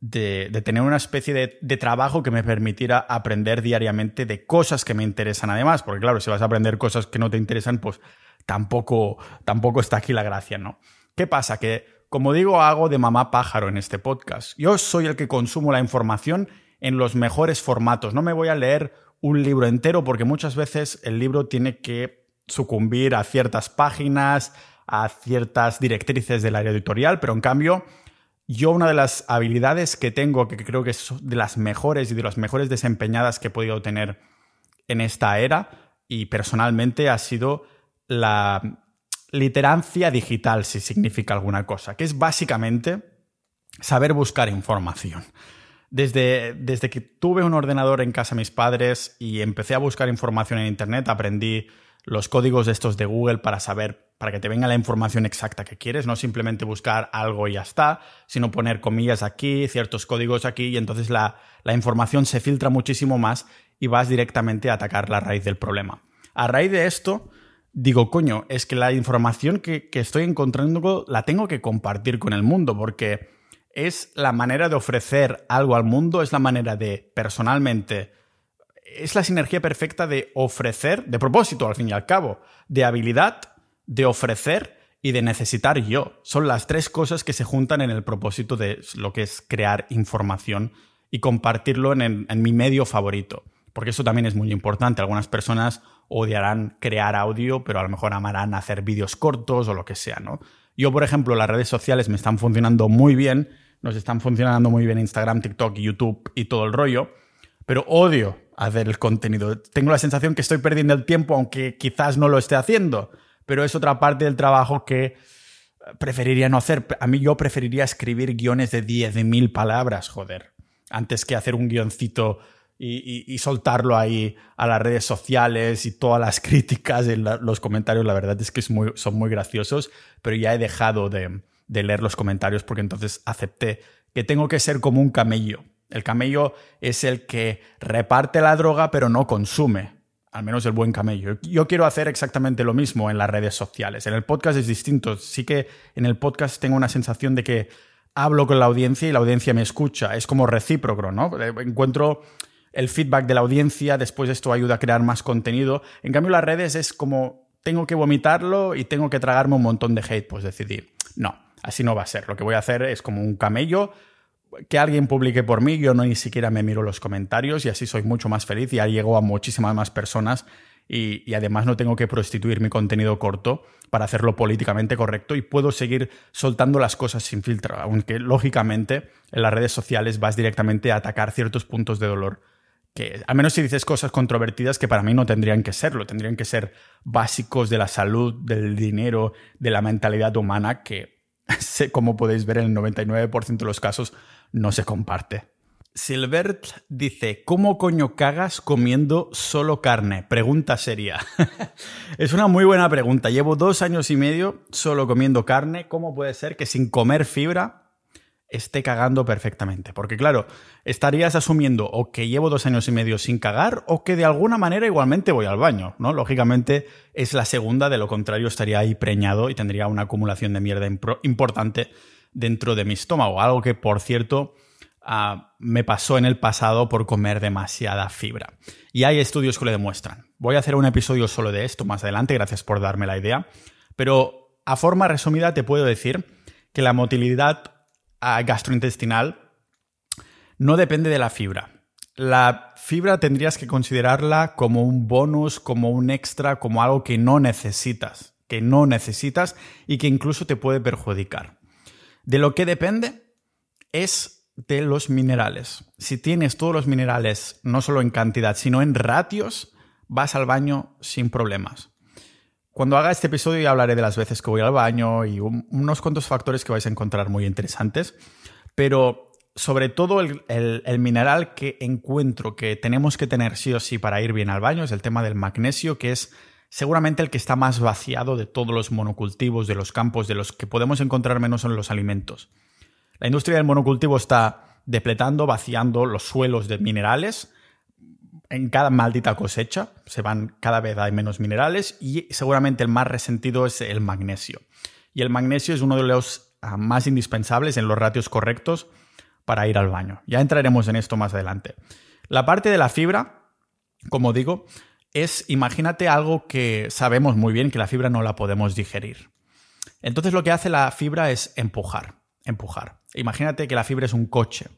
de, tener una especie de, trabajo que me permitiera aprender diariamente de cosas que me interesan además, porque claro, si vas a aprender cosas que no te interesan, pues tampoco, tampoco está aquí la gracia, ¿no? ¿Qué pasa? Que, como digo, hago de mamá pájaro en este podcast. Yo soy el que consumo la información en los mejores formatos. No me voy a leer un libro entero porque muchas veces el libro tiene que sucumbir a ciertas páginas, a ciertas directrices del área editorial, pero en cambio yo una de las habilidades que tengo, que creo que es de las mejores y de las mejores desempeñadas que he podido tener en esta era, y personalmente ha sido la literancia digital, si significa alguna cosa, que es básicamente saber buscar información. Desde, desde que tuve un ordenador en casa de mis padres y empecé a buscar información en Internet, aprendí los códigos estos de Google para saber para que te venga la información exacta que quieres, no simplemente buscar algo y ya está, sino poner comillas aquí, ciertos códigos aquí, y entonces la, información se filtra muchísimo más y vas directamente a atacar la raíz del problema. A raíz de esto, digo, coño, es que la información que, que estoy encontrando la tengo que compartir con el mundo, porque es la manera de ofrecer algo al mundo, es la manera de, personalmente, es la sinergia perfecta de ofrecer, de propósito al fin y al cabo, de habilidad de ofrecer y de necesitar yo. Son las tres cosas que se juntan en el propósito de lo que es crear información y compartirlo en, mi medio favorito. Porque eso también es muy importante. Algunas personas odiarán crear audio, pero a lo mejor amarán hacer vídeos cortos o lo que sea, ¿no? Yo, por ejemplo, las redes sociales me están funcionando muy bien, nos están funcionando muy bien Instagram, TikTok, YouTube y todo el rollo, pero odio hacer el contenido. Tengo la sensación que estoy perdiendo el tiempo, aunque quizás no lo esté haciendo pero es otra parte del trabajo que preferiría no hacer. A mí yo preferiría escribir guiones de 10.000 palabras, joder, antes que hacer un guioncito y, soltarlo ahí a las redes sociales y todas las <laughs> críticas en los comentarios. La verdad es que son muy graciosos, pero ya he dejado de, de leer los comentarios porque entonces acepté que tengo que ser como un camello. El camello es el que reparte la droga pero no consume al menos el buen camello. Yo quiero hacer exactamente lo mismo en las redes sociales. En el podcast es distinto. Sí que en el podcast tengo una sensación de que hablo con la audiencia y la audiencia me escucha. Es como recíproco, ¿no? Encuentro el feedback de la audiencia, después esto ayuda a crear más contenido. En cambio, las redes es como tengo que vomitarlo y tengo que tragarme un montón de hate, pues decidir. No, así no va a ser. Lo que voy a hacer es como un camello que alguien publique por mí, yo no ni siquiera me miro los comentarios y así soy mucho más feliz y llego a muchísimas más personas y, además no tengo que prostituir mi contenido corto para hacerlo políticamente correcto y puedo seguir soltando las cosas sin filtro, aunque lógicamente en las redes sociales vas directamente a atacar ciertos puntos de dolor que, al menos si dices cosas controvertidas que para mí no tendrían que serlo, tendrían que ser básicos de la salud, del dinero, de la mentalidad humana, que, <laughs> como podéis ver, en el 99% de los casos no se comparte. Silbert dice, ¿cómo coño cagas comiendo solo carne? Pregunta seria. <laughs> es una muy buena pregunta. Llevo dos años y medio solo comiendo carne. ¿Cómo puede ser que sin comer fibra esté cagando perfectamente? Porque claro, estarías asumiendo o que llevo dos años y medio sin cagar o que de alguna manera igualmente voy al baño, ¿no? Lógicamente es la segunda, de lo contrario estaría ahí preñado y tendría una acumulación de mierda importante dentro de mi estómago. Algo que, por cierto Ah, me pasó en el pasado por comer demasiada fibra. Y hay estudios que lo demuestran. Voy a hacer un episodio solo de esto más adelante, gracias por darme la idea. Pero a forma resumida te puedo decir que la motilidad gastrointestinal no depende de la fibra. La fibra tendrías que considerarla como un bonus, como un extra, como algo que no necesitas, que no necesitas y que incluso te puede perjudicar. De lo que depende es de los minerales. Si tienes todos los minerales, no solo en cantidad, sino en ratios, vas al baño sin problemas. Cuando haga este episodio ya hablaré de las veces que voy al baño y unos cuantos factores que vais a encontrar muy interesantes, pero sobre todo el, el, mineral que encuentro que tenemos que tener sí o sí para ir bien al baño es el tema del magnesio, que es seguramente el que está más vaciado de todos los monocultivos, de los campos, de los que podemos encontrar menos en los alimentos. La industria del monocultivo está depletando, vaciando los suelos de minerales. En cada maldita cosecha se van cada vez hay menos minerales y seguramente el más resentido es el magnesio. Y el magnesio es uno de los ah, más indispensables en los ratios correctos para ir al baño. Ya entraremos en esto más adelante. La parte de la fibra, como digo, es, imagínate algo que sabemos muy bien que la fibra no la podemos digerir. Entonces lo que hace la fibra es empujar empujar. Imagínate que la fibra es un coche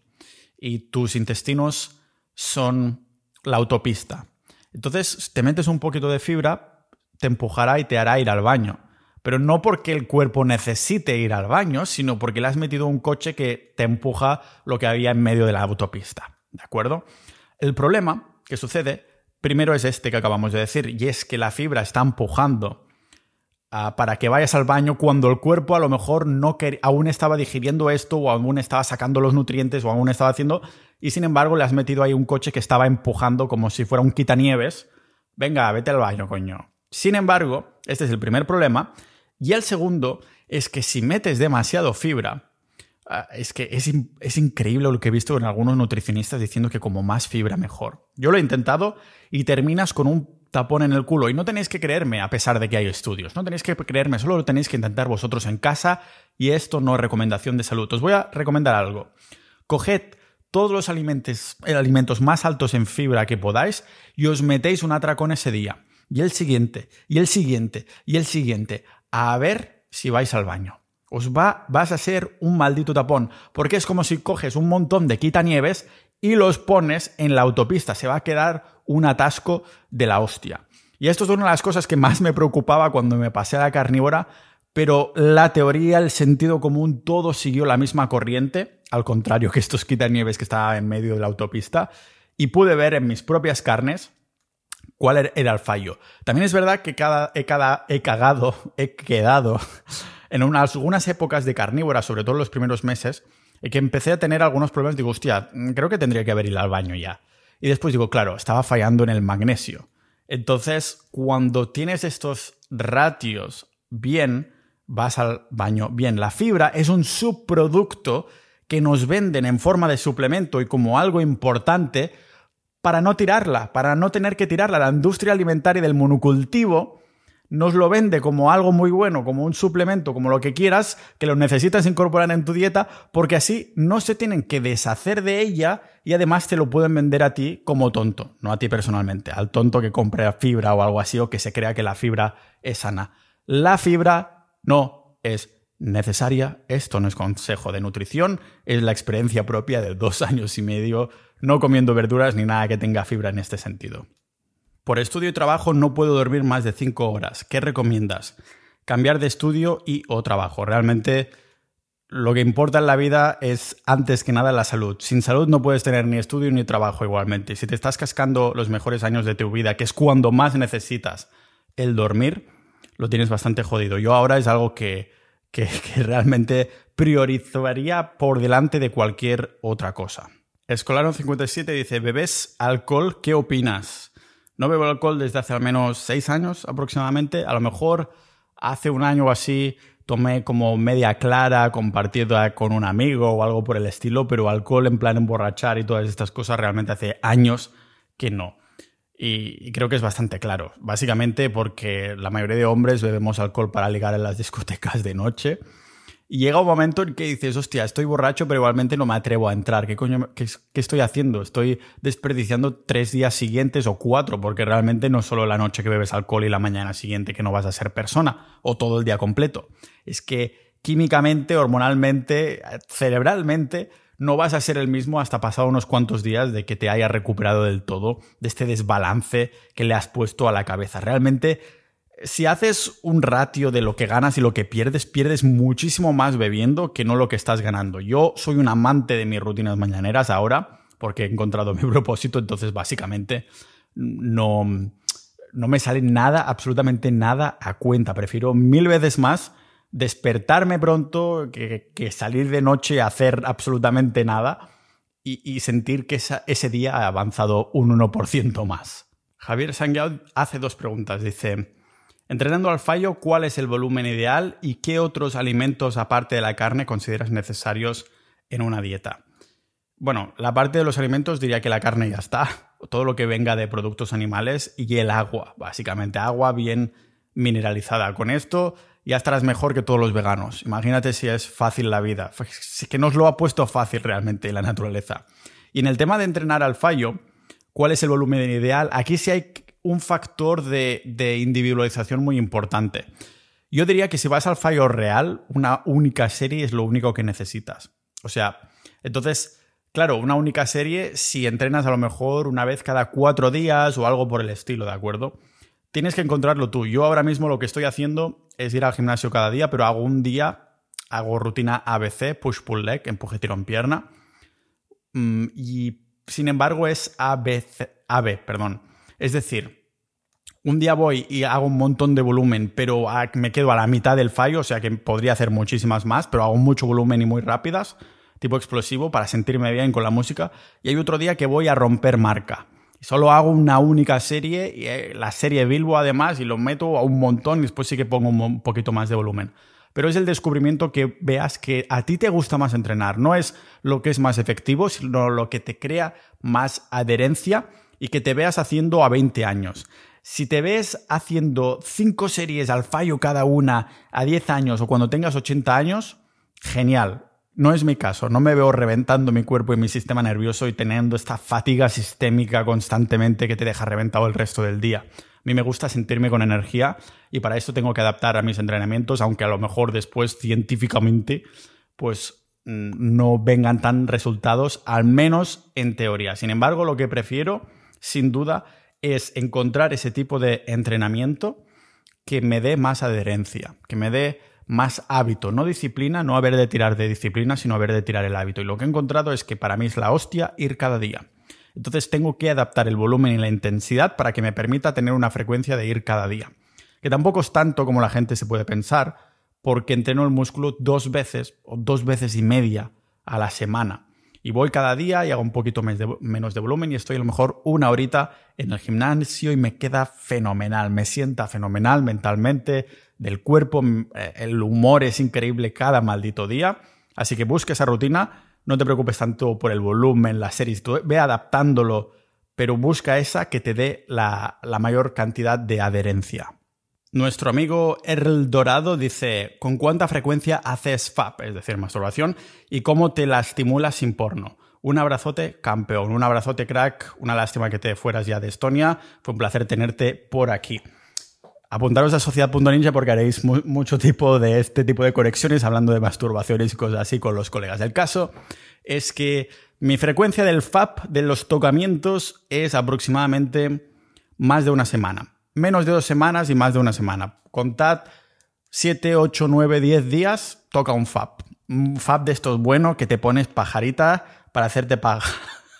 y tus intestinos son la autopista. Entonces, te metes un poquito de fibra, te empujará y te hará ir al baño. Pero no porque el cuerpo necesite ir al baño, sino porque le has metido un coche que te empuja lo que había en medio de la autopista. ¿De acuerdo? El problema que sucede, primero es este que acabamos de decir, y es que la fibra está empujando Ah, para que vayas al baño cuando el cuerpo a lo mejor no aún estaba digiriendo esto o aún estaba sacando los nutrientes o aún estaba haciendo y sin embargo le has metido ahí un coche que estaba empujando como si fuera un quitanieves. Venga, vete al baño, coño. Sin embargo, este es el primer problema y el segundo es que si metes demasiado fibra, ah, es que es, es, increíble lo que he visto en algunos nutricionistas diciendo que como más fibra mejor. Yo lo he intentado y terminas con un tapón en el culo. Y no tenéis que creerme a pesar de que hay estudios. No tenéis que creerme, solo lo tenéis que intentar vosotros en casa y esto no es recomendación de salud. Os voy a recomendar algo. Coged todos los alimentos, eh, alimentos más altos en fibra que podáis y os metéis un atracón ese día. Y el siguiente, y el siguiente, y el siguiente. A ver si vais al baño. Os va, vas a ser un maldito tapón. Porque es como si coges un montón de quitanieves y los pones en la autopista. Se va a quedar un atasco de la hostia. Y esto es una de las cosas que más me preocupaba cuando me pasé a la carnívora, pero la teoría, el sentido común, todo siguió la misma corriente, al contrario que estos quitanieves que estaban en medio de la autopista, y pude ver en mis propias carnes cuál er-, era el fallo. También es verdad que cada, he, cada, he cagado, he quedado <laughs> en unas, algunas épocas de carnívora, sobre todo en los primeros meses, y que empecé a tener algunos problemas. Digo, hostia, creo que tendría que haber ido al baño ya. Y después digo, claro, estaba fallando en el magnesio. Entonces, cuando tienes estos ratios bien, vas al baño bien. La fibra es un subproducto que nos venden en forma de suplemento y como algo importante para no tirarla, para no tener que tirarla. La industria alimentaria del monocultivo nos lo vende como algo muy bueno, como un suplemento, como lo que quieras, que lo necesitas incorporar en tu dieta, porque así no se tienen que deshacer de ella y además te lo pueden vender a ti como tonto, no a ti personalmente, al tonto que compre fibra o algo así o que se crea que la fibra es sana. La fibra no es necesaria, esto no es consejo de nutrición, es la experiencia propia de dos <laughs> años y medio no comiendo verduras ni nada que tenga fibra en este sentido. Por estudio y trabajo no puedo dormir más de 5 horas. ¿Qué recomiendas? Cambiar de estudio y o trabajo. Realmente lo que importa en la vida es antes que nada la salud. Sin salud no puedes tener ni estudio ni trabajo igualmente. Si te estás cascando los mejores años de tu vida, que es cuando más necesitas el dormir, lo tienes bastante jodido. Yo ahora es algo que, que, realmente priorizaría por delante de cualquier otra cosa. Escolaro57 dice, ¿bebes alcohol? ¿Qué opinas? No bebo alcohol desde hace al menos seis años aproximadamente. A lo mejor hace un año o así tomé como media clara compartida con un amigo o algo por el estilo, pero alcohol en plan emborrachar y todas estas cosas realmente hace años que no. Y, creo que es bastante claro. Básicamente porque la mayoría de hombres bebemos alcohol para ligar en las <laughs> discotecas de noche. Y llega un momento en que dices, hostia, estoy borracho, pero igualmente no me atrevo a entrar. ¿Qué coño qué, qué, estoy haciendo? Estoy desperdiciando tres días siguientes o cuatro, porque realmente no solo la noche que bebes alcohol y la mañana siguiente que no vas a ser persona, o todo el día completo. Es que químicamente, hormonalmente, cerebralmente, no vas a ser el mismo hasta pasado unos cuantos días de que te hayas recuperado del todo de este desbalance que le has puesto a la cabeza. Realmente, si haces un ratio de lo que ganas y lo que pierdes, pierdes muchísimo más bebiendo que no lo que estás ganando. Yo soy un amante de mis rutinas mañaneras ahora porque he encontrado <laughs> mi propósito, entonces básicamente no, no me sale nada, absolutamente nada a cuenta. Prefiero mil veces más despertarme pronto que, salir de noche a hacer absolutamente nada y, sentir que ese día ha avanzado un 1% más. Javier Sanguiao hace dos preguntas. Dice, entrenando al fallo, ¿cuál es el volumen ideal y qué otros alimentos aparte de la carne consideras necesarios en una dieta? Bueno, la parte de los alimentos diría que la carne ya está. Todo lo que venga de productos animales y el agua, básicamente agua bien mineralizada. Con esto ya estarás mejor que todos los veganos. Imagínate si es fácil la vida. Es que nos lo ha puesto fácil realmente la naturaleza. Y en el tema de entrenar al fallo, ¿cuál es el volumen ideal? Aquí sí hay un factor de, de individualización muy importante. Yo diría que si vas al fallo real, una única serie es lo único que necesitas. O sea, entonces, claro, una única serie si entrenas a lo mejor una vez cada cuatro días o algo por el estilo, ¿de acuerdo? Tienes que encontrarlo tú. Yo ahora mismo lo que estoy haciendo es ir al gimnasio cada día, pero hago un día, hago rutina ABC, push pull leg, empuje tirón pierna. Mm, y sin embargo es ABC, AB, perdón. Es decir, un día voy y hago un montón de volumen, pero me quedo a la mitad del fallo, o sea que podría hacer muchísimas más, pero hago mucho volumen y muy rápidas, tipo explosivo, para sentirme bien con la música. Y hay otro día que voy a romper marca. Solo hago una única serie, y eh, la serie Bilbo además, y lo meto a un montón y después sí que pongo un poquito más de volumen. Pero es el descubrimiento que veas que a ti te gusta más entrenar. No es lo que es más efectivo, sino lo que te crea más adherencia y que te veas haciendo a 20 años. Si te ves haciendo 5 series al fallo cada una a 10 años o cuando tengas 80 años, genial. No es mi caso, no me veo reventando mi cuerpo y mi sistema nervioso y teniendo esta fatiga sistémica constantemente que te deja reventado el resto del día. A mí me gusta sentirme con energía y para esto tengo que adaptar a mis entrenamientos, aunque a lo mejor después científicamente pues mm, no vengan tan resultados, al menos en teoría. Sin embargo, lo que prefiero, sin duda, es encontrar ese tipo de entrenamiento que me dé más adherencia, que me dé más hábito, no disciplina, no haber de tirar de disciplina, sino haber de tirar el hábito. Y lo que he encontrado es que para mí es la hostia ir cada día. Entonces tengo que adaptar el volumen y la intensidad para que me permita tener una frecuencia de ir cada día. Que tampoco es tanto como la gente se puede pensar, porque entreno el músculo dos veces o dos veces y media a la semana. Y voy cada día y hago un poquito menos de volumen y estoy a lo mejor una horita en el gimnasio y me queda fenomenal, me sienta fenomenal mentalmente, del cuerpo, eh, el humor es increíble cada maldito día. Así que busca esa rutina, no te preocupes tanto por el volumen, las series, ve adaptándolo, pero busca esa que te dé la, la mayor cantidad de adherencia. Nuestro amigo Erl Dorado dice, ¿con cuánta frecuencia haces FAP, es decir, masturbación, y cómo te la estimulas sin porno? Un abrazote, campeón, un abrazote, crack, una lástima que te fueras ya de Estonia, fue un placer tenerte por aquí. Apuntaros a Sociedad.ninja porque haréis mucho tipo de este tipo de conexiones hablando de masturbaciones y cosas así con los colegas. El caso es que mi frecuencia del FAP, de los tocamientos, es aproximadamente más de una semana. Menos de dos semanas y más de una semana. Contad 7, 8, 9, 10 días, toca un FAB. Un FAB de estos buenos que te pones pajarita para hacerte paga.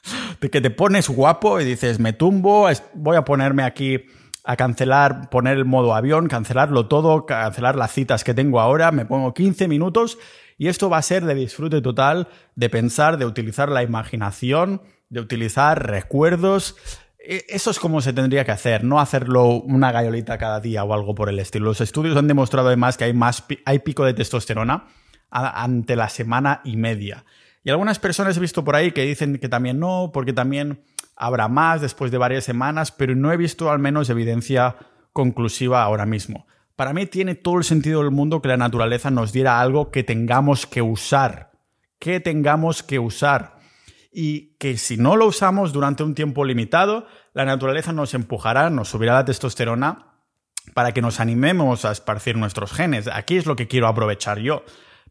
<laughs> que te pones guapo y dices, me tumbo, voy a ponerme aquí a cancelar, poner el modo avión, cancelarlo todo, cancelar las citas que tengo ahora, me pongo 15 minutos y esto va a ser de disfrute total, de pensar, de utilizar la imaginación, de utilizar recuerdos. E, eso es como se tendría que hacer, no hacerlo una gallolita cada día o algo por el estilo. Los estudios han demostrado además que hay, más, hay pico de testosterona ante la semana y media. Y algunas personas he visto por ahí que dicen que también no, porque también habrá más después de varias semanas, pero no he visto al menos evidencia conclusiva ahora mismo. Para mí tiene todo el sentido del mundo que la naturaleza nos diera algo que tengamos que usar, que tengamos que usar. Y que si no lo usamos durante un tiempo limitado, la naturaleza nos empujará, nos subirá la testosterona para que nos animemos a esparcir nuestros genes. Aquí es lo que quiero aprovechar yo.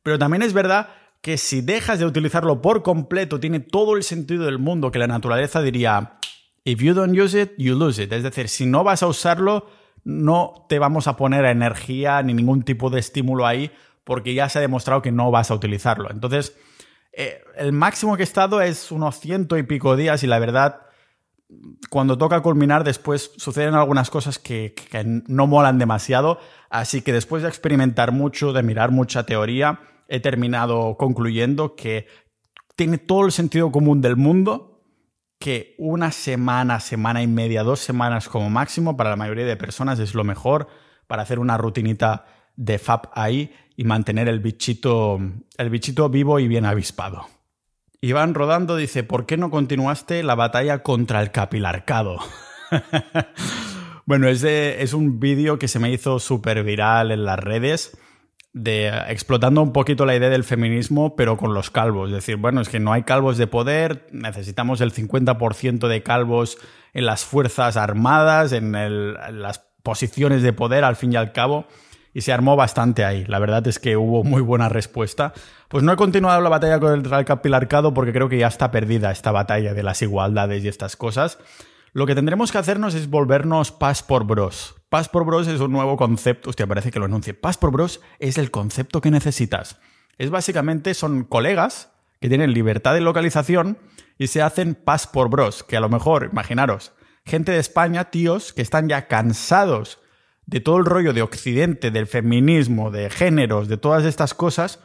Pero también es verdad que si dejas de utilizarlo por completo, tiene todo el sentido del mundo que la naturaleza diría, if you don't use it, you lose it. Es decir, si no vas a usarlo, no te vamos a poner energía ni ningún tipo de estímulo ahí porque ya se ha demostrado que no vas a utilizarlo. Entonces, eh, el máximo que he estado es unos ciento y pico días y la verdad, cuando toca culminar después suceden algunas cosas que, que no molan demasiado, así que después de experimentar mucho, de mirar mucha teoría, he terminado concluyendo que tiene todo el sentido común del mundo que una semana, semana y media, dos semanas como máximo para la mayoría de personas es lo mejor para hacer una rutinita de FAP ahí y mantener el bichito, el bichito vivo y bien avispado. Iván Rodando dice, ¿por qué no continuaste la batalla contra el capilarcado? <laughs> bueno, es, es un vídeo que se me hizo súper viral en las redes de explotando un poquito la idea del feminismo, pero con los calvos. Es decir, bueno, es que no hay calvos de poder, necesitamos el 50% de calvos en las Fuerzas Armadas, en, las posiciones de poder, al fin y al cabo. Y se armó bastante ahí. La verdad es que hubo muy buena respuesta. Pues no he continuado la batalla con el capilarcado porque creo que ya está perdida esta batalla de las igualdades y estas cosas. Lo que tendremos que hacernos es volvernos Passport Bros. Passport Bros es un nuevo concepto. Hostia, parece que lo anuncie. Passport Bros es el concepto que necesitas. Es básicamente, son colegas que tienen libertad de localización y se hacen Passport Bros. Que a lo mejor, imaginaros, gente de España, tíos, que están ya cansados de todo el rollo de Occidente, del feminismo, de géneros, de todas estas cosas,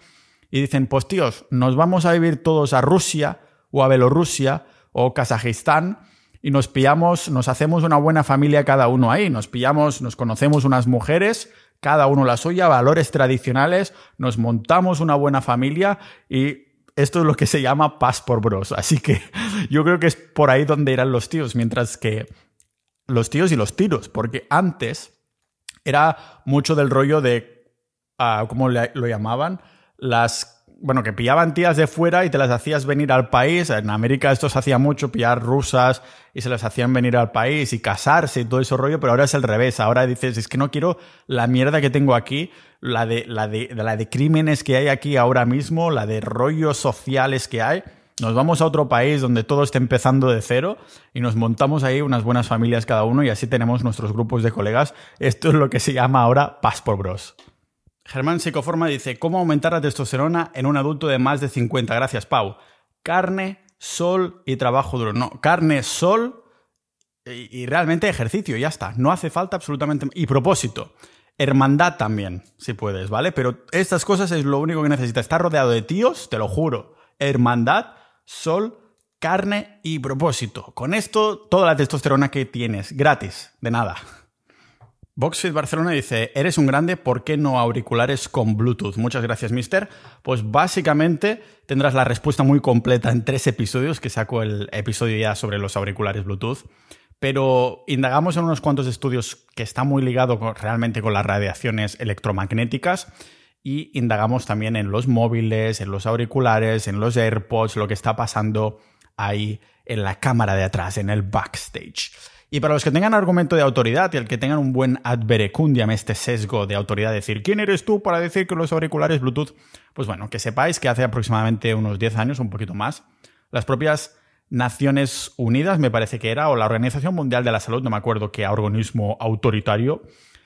y dicen, pues tíos, nos vamos a vivir todos a Rusia o a Bielorrusia o Kazajistán y nos pillamos, nos hacemos una buena familia cada uno ahí, nos pillamos, nos conocemos unas mujeres, cada uno la suya, valores tradicionales, nos montamos una buena familia y esto es lo que se llama paz por bros. Así que yo creo que es por ahí donde irán los tíos, mientras que los tíos y los tiros, porque antes era mucho del rollo de, uh, ¿cómo lo llamaban? Las bueno, que pillaban tías de fuera y te las hacías venir al país. En América esto se hacía mucho, pillar rusas y se las hacían venir al país y casarse y todo ese rollo, pero ahora es el revés. Ahora dices, es que no quiero la mierda que tengo aquí, la de, la de, la de crímenes que hay aquí ahora mismo, la de rollos sociales que hay. Nos vamos a otro país donde todo esté empezando de cero y nos montamos ahí unas buenas familias cada uno y así tenemos nuestros grupos de colegas. Esto es lo que se llama ahora Passport Bros. Germán Psicoforma dice, ¿cómo aumentar la testosterona en un adulto de más de 50? Gracias, Pau. Carne, sol y trabajo duro. No, carne, sol y, realmente ejercicio, ya está. No hace falta absolutamente... Y propósito. Hermandad también, si puedes, ¿vale? Pero estas cosas es lo único que necesitas. Estar rodeado de tíos, te lo juro. Hermandad, sol, carne y propósito. Con esto, toda la testosterona que tienes, gratis, de nada. Boxfit Barcelona dice, eres un grande, ¿por qué no auriculares con Bluetooth? Muchas gracias, mister. Pues básicamente tendrás la respuesta muy completa en tres episodios, que saco el episodio ya sobre los auriculares Bluetooth. Pero indagamos en unos cuantos estudios que están muy ligados realmente con las radiaciones electromagnéticas y indagamos también en los móviles, en los auriculares, en los AirPods, lo que está pasando ahí en la cámara de atrás, en el backstage. Y para los que tengan argumento de autoridad y el que tengan un buen adverecundiam, este sesgo de autoridad, decir, ¿quién eres tú para decir que los auriculares Bluetooth? Pues bueno, que sepáis que hace aproximadamente unos 10 años, un poquito más, las propias Naciones Unidas, me parece que era, o la Organización Mundial de la Salud, no me acuerdo qué organismo autoritario,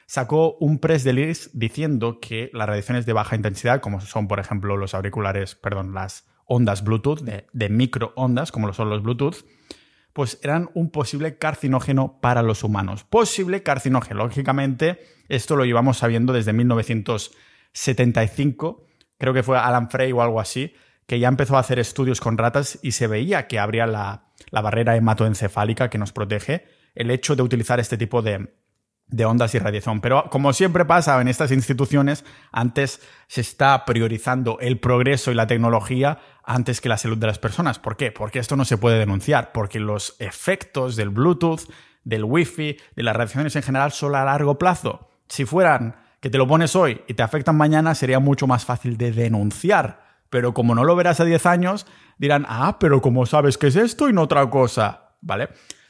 sacó un press release diciendo que las radiaciones de baja intensidad, como son, por ejemplo, los auriculares, perdón, las ondas Bluetooth, de, microondas, como lo son los Bluetooth, pues eran un posible carcinógeno para los humanos. Posible carcinógeno. Lógicamente, esto lo llevamos sabiendo desde 1975, creo que fue Alan Frey o algo así, que ya empezó a hacer estudios con ratas y se veía que habría la, la barrera hematoencefálica que nos protege, el hecho de utilizar este tipo de, de ondas y radiación. Pero como siempre pasa en estas instituciones, antes se está priorizando el progreso y la tecnología antes que la salud de las personas. ¿Por qué? Porque esto no se puede denunciar, porque los efectos del Bluetooth, del Wi-Fi, de las radiaciones en general son a largo plazo. Si fueran que te lo pones hoy y te afectan mañana, sería mucho más fácil de denunciar. Pero como no lo verás a 10 años, dirán, ah, pero como sabes que es esto y no otra cosa, ¿vale?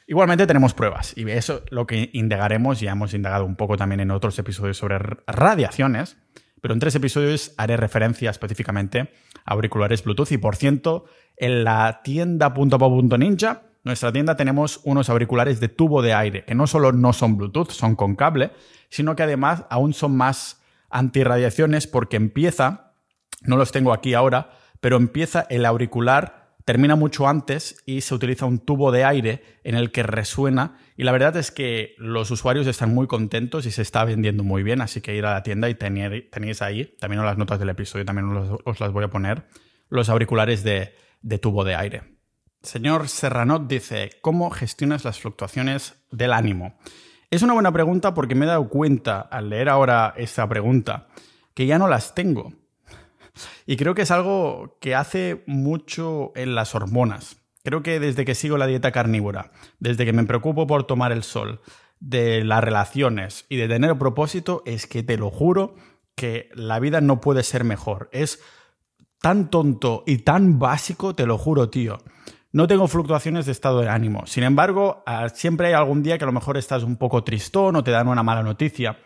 Igualmente tenemos pruebas y eso lo que indagaremos, ya hemos indagado un poco también en otros episodios sobre radiaciones, pero en tres episodios haré referencia específicamente a auriculares Bluetooth y por ciento, en la tienda .po.ninja, nuestra tienda tenemos unos auriculares de tubo de aire, que no solo no son Bluetooth, son con cable, sino que además aún son más antirradiaciones porque empieza, no los tengo aquí ahora, pero empieza el auricular termina mucho antes y se utiliza un tubo de aire en el que resuena y la verdad es que los usuarios están muy contentos y se está vendiendo muy bien, así que ir a la tienda y tenéis ahí, también en las notas del episodio también os, las voy a poner, los auriculares de, de tubo de aire. Señor Serranot dice, ¿cómo gestionas las fluctuaciones del ánimo? Es una buena pregunta porque me he dado cuenta al leer ahora esta pregunta que ya no las tengo. Y creo que es algo que hace mucho en las hormonas. Creo que desde que sigo la dieta carnívora, desde que me preocupo por tomar el sol, de las relaciones y de tener propósito, es que te lo juro que la vida no puede ser mejor. Es tan tonto y tan básico, te lo juro, tío. No tengo fluctuaciones de estado de ánimo. Sin embargo, ah, siempre hay algún día que a lo mejor estás un poco tristón o te dan una mala noticia.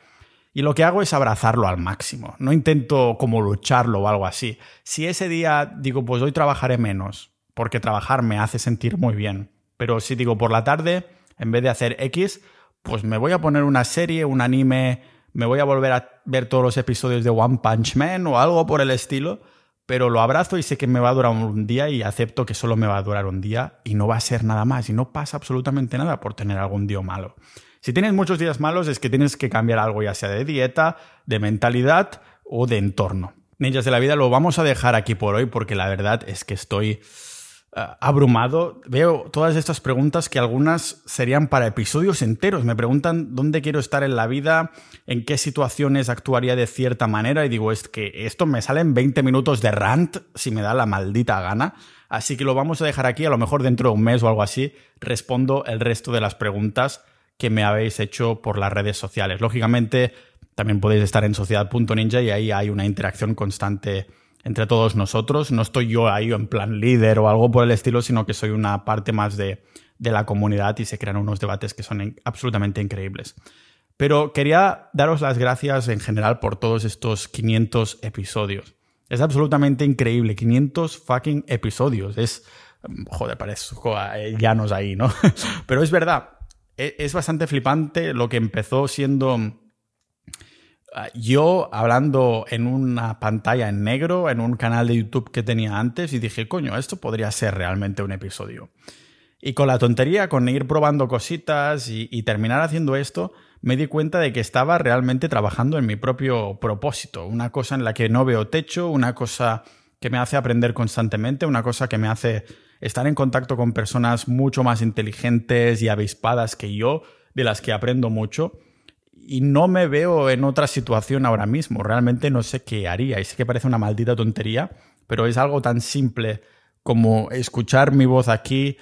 Y lo que hago es abrazarlo al máximo. No intento como lucharlo o algo así. Si ese día digo, pues hoy trabajaré menos, porque trabajar me hace sentir muy bien. Pero si digo por la tarde, en vez de hacer X, pues me voy a poner una serie, un anime, me voy a volver a ver todos los episodios de One Punch Man o algo por el estilo, pero lo abrazo y sé que me va a durar un día y acepto que solo me va a durar un día y no va a ser nada más y no pasa absolutamente nada por tener algún día malo. Si tienes muchos días malos es que tienes que cambiar algo, ya sea de dieta, de mentalidad o de entorno. Ninjas de la vida lo vamos a dejar aquí por hoy porque la verdad es que estoy eh, abrumado. Veo todas estas preguntas que algunas serían para episodios enteros. Me preguntan dónde quiero estar en la vida, en qué situaciones actuaría de cierta manera y digo, es que esto me sale en 20 minutos de rant si me da la maldita gana. Así que lo vamos a dejar aquí, a lo mejor dentro de un mes o algo así, respondo el resto de las preguntas que me habéis hecho por las redes sociales. Lógicamente, también podéis estar en sociedad.ninja y ahí hay una interacción constante entre todos nosotros. No estoy yo ahí en plan líder o algo por el estilo, sino que soy una parte más de, de la comunidad y se crean unos debates que son absolutamente increíbles. Pero quería daros las gracias en general por todos estos 500 episodios. Es absolutamente increíble, 500 fucking episodios. Es, joder, parece llanos ahí, ¿no? <laughs> Pero es verdad, es bastante flipante lo que empezó siendo ah, yo hablando en una pantalla en negro, en un canal de YouTube que tenía antes, y dije, coño, esto podría ser realmente un episodio. Y con la tontería, con ir probando cositas y, y, terminar haciendo esto, me di cuenta de que estaba realmente trabajando en mi propio propósito, una cosa en la que no veo techo, una cosa que me hace aprender constantemente, una cosa que me hace estar en contacto con personas mucho más inteligentes y avispadas que yo, de las que aprendo mucho. Y no me veo en otra situación ahora mismo. Realmente no sé qué haría. Y sé que parece una maldita tontería, pero es algo tan simple como escuchar mi voz aquí,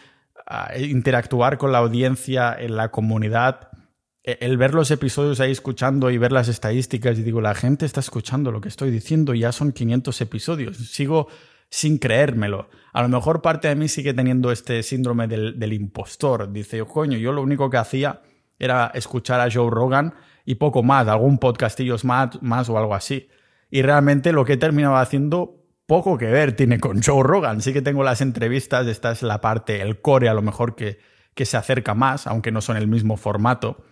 interactuar con la audiencia en la comunidad, e, el ver los episodios ahí escuchando y ver las estadísticas y digo, la gente está escuchando lo que estoy diciendo, ya son 500 episodios. Sigo sin creérmelo. A lo mejor parte de mí sigue teniendo este síndrome del, impostor. Dice, coño, yo lo único que hacía era escuchar a Joe Rogan y poco más, algún podcastillos más, más o algo así. Y realmente lo que he terminado haciendo poco que ver tiene con Joe Rogan. Sí que tengo las entrevistas, esta es la parte, el core a lo mejor que, que se acerca más, aunque no son el mismo formato.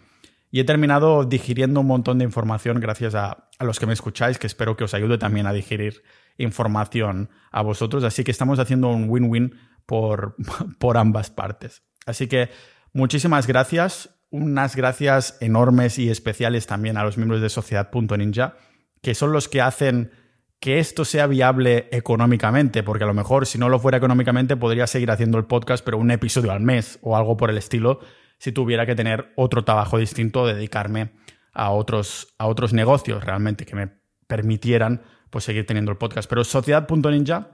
Y he terminado digiriendo un montón de información gracias a, los que me escucháis, que espero que os ayude también a digerir información a vosotros. Así que estamos haciendo un win-win por, <laughs> por ambas partes. Así que muchísimas gracias. Unas gracias enormes y especiales también a los miembros de Sociedad.ninja, que son los que hacen que esto sea viable económicamente, porque a lo mejor si no lo fuera económicamente podría seguir haciendo el podcast, pero un episodio al mes o algo por el estilo, si tuviera que tener otro trabajo distinto, dedicarme a otros, a otros negocios realmente que me permitieran pues, seguir teniendo el podcast. Pero Sociedad.ninja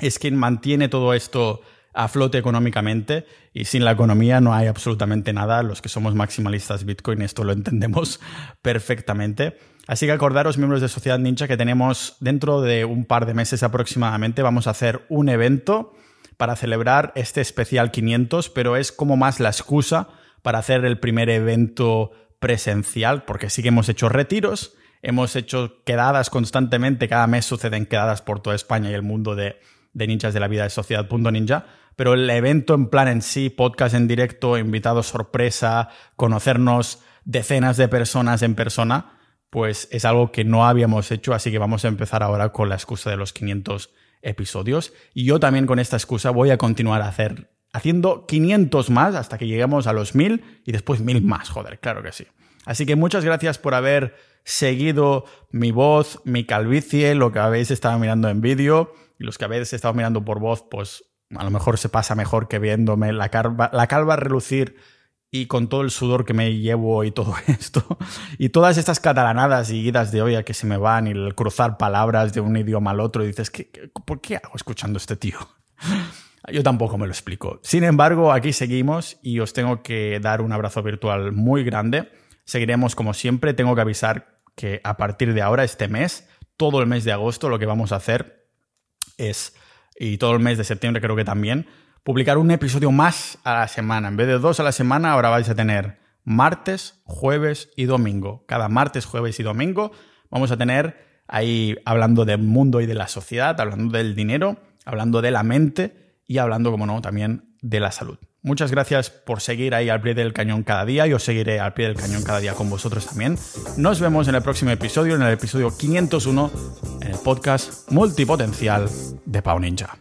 es quien mantiene todo esto a flote económicamente y sin la economía no hay absolutamente nada. Los que somos maximalistas Bitcoin esto lo entendemos <laughs> perfectamente. Así que acordaros, miembros de Sociedad Ninja, que tenemos dentro de un par de meses aproximadamente, vamos a hacer un evento para celebrar este especial 500, pero es como más la excusa para hacer el primer evento presencial, porque sí que hemos hecho retiros, hemos hecho quedadas constantemente, cada mes suceden quedadas por toda España y el mundo de, de ninjas de la vida de Sociedad.ninja, pero el evento en plan en sí, podcast en directo, invitados sorpresa, conocernos decenas de personas en persona, pues es algo que no habíamos hecho, así que vamos a empezar ahora con la excusa de los 500 episodios. Y yo también con esta excusa voy a continuar haciendo 500 más hasta que lleguemos a los 1000 y después 1000 más, joder, claro que sí. Así que muchas gracias por haber seguido mi voz, mi calvicie, lo que habéis estado mirando en vídeo y los que habéis estado mirando por voz, pues a lo mejor se pasa mejor que viéndome la calva, relucir y con todo el sudor que me llevo y todo <laughs> esto, y todas estas catalanadas y guidas de olla que se me van y el cruzar palabras de un idioma al otro, y dices, ¿qué, por qué hago escuchando a este tío? <laughs> Yo tampoco me lo explico. Sin embargo, aquí seguimos y os tengo que dar un abrazo virtual muy grande. Seguiremos como siempre. Tengo que avisar que a partir de ahora, este mes, todo el mes de agosto, lo que vamos a hacer es, y todo el mes de septiembre creo que también, publicar un episodio más a la semana. En vez de dos a la semana, ahora vais a tener martes, jueves y domingo. Cada martes, jueves y domingo vamos a tener ahí hablando del mundo y de la sociedad, hablando del dinero, hablando de la mente y hablando, como no, también de la salud. Muchas gracias por seguir ahí al pie del cañón cada día. Yo seguiré al pie del cañón cada día con vosotros también. Nos vemos en el próximo episodio, en el episodio 501, en el podcast multipotencial de Pau Ninja.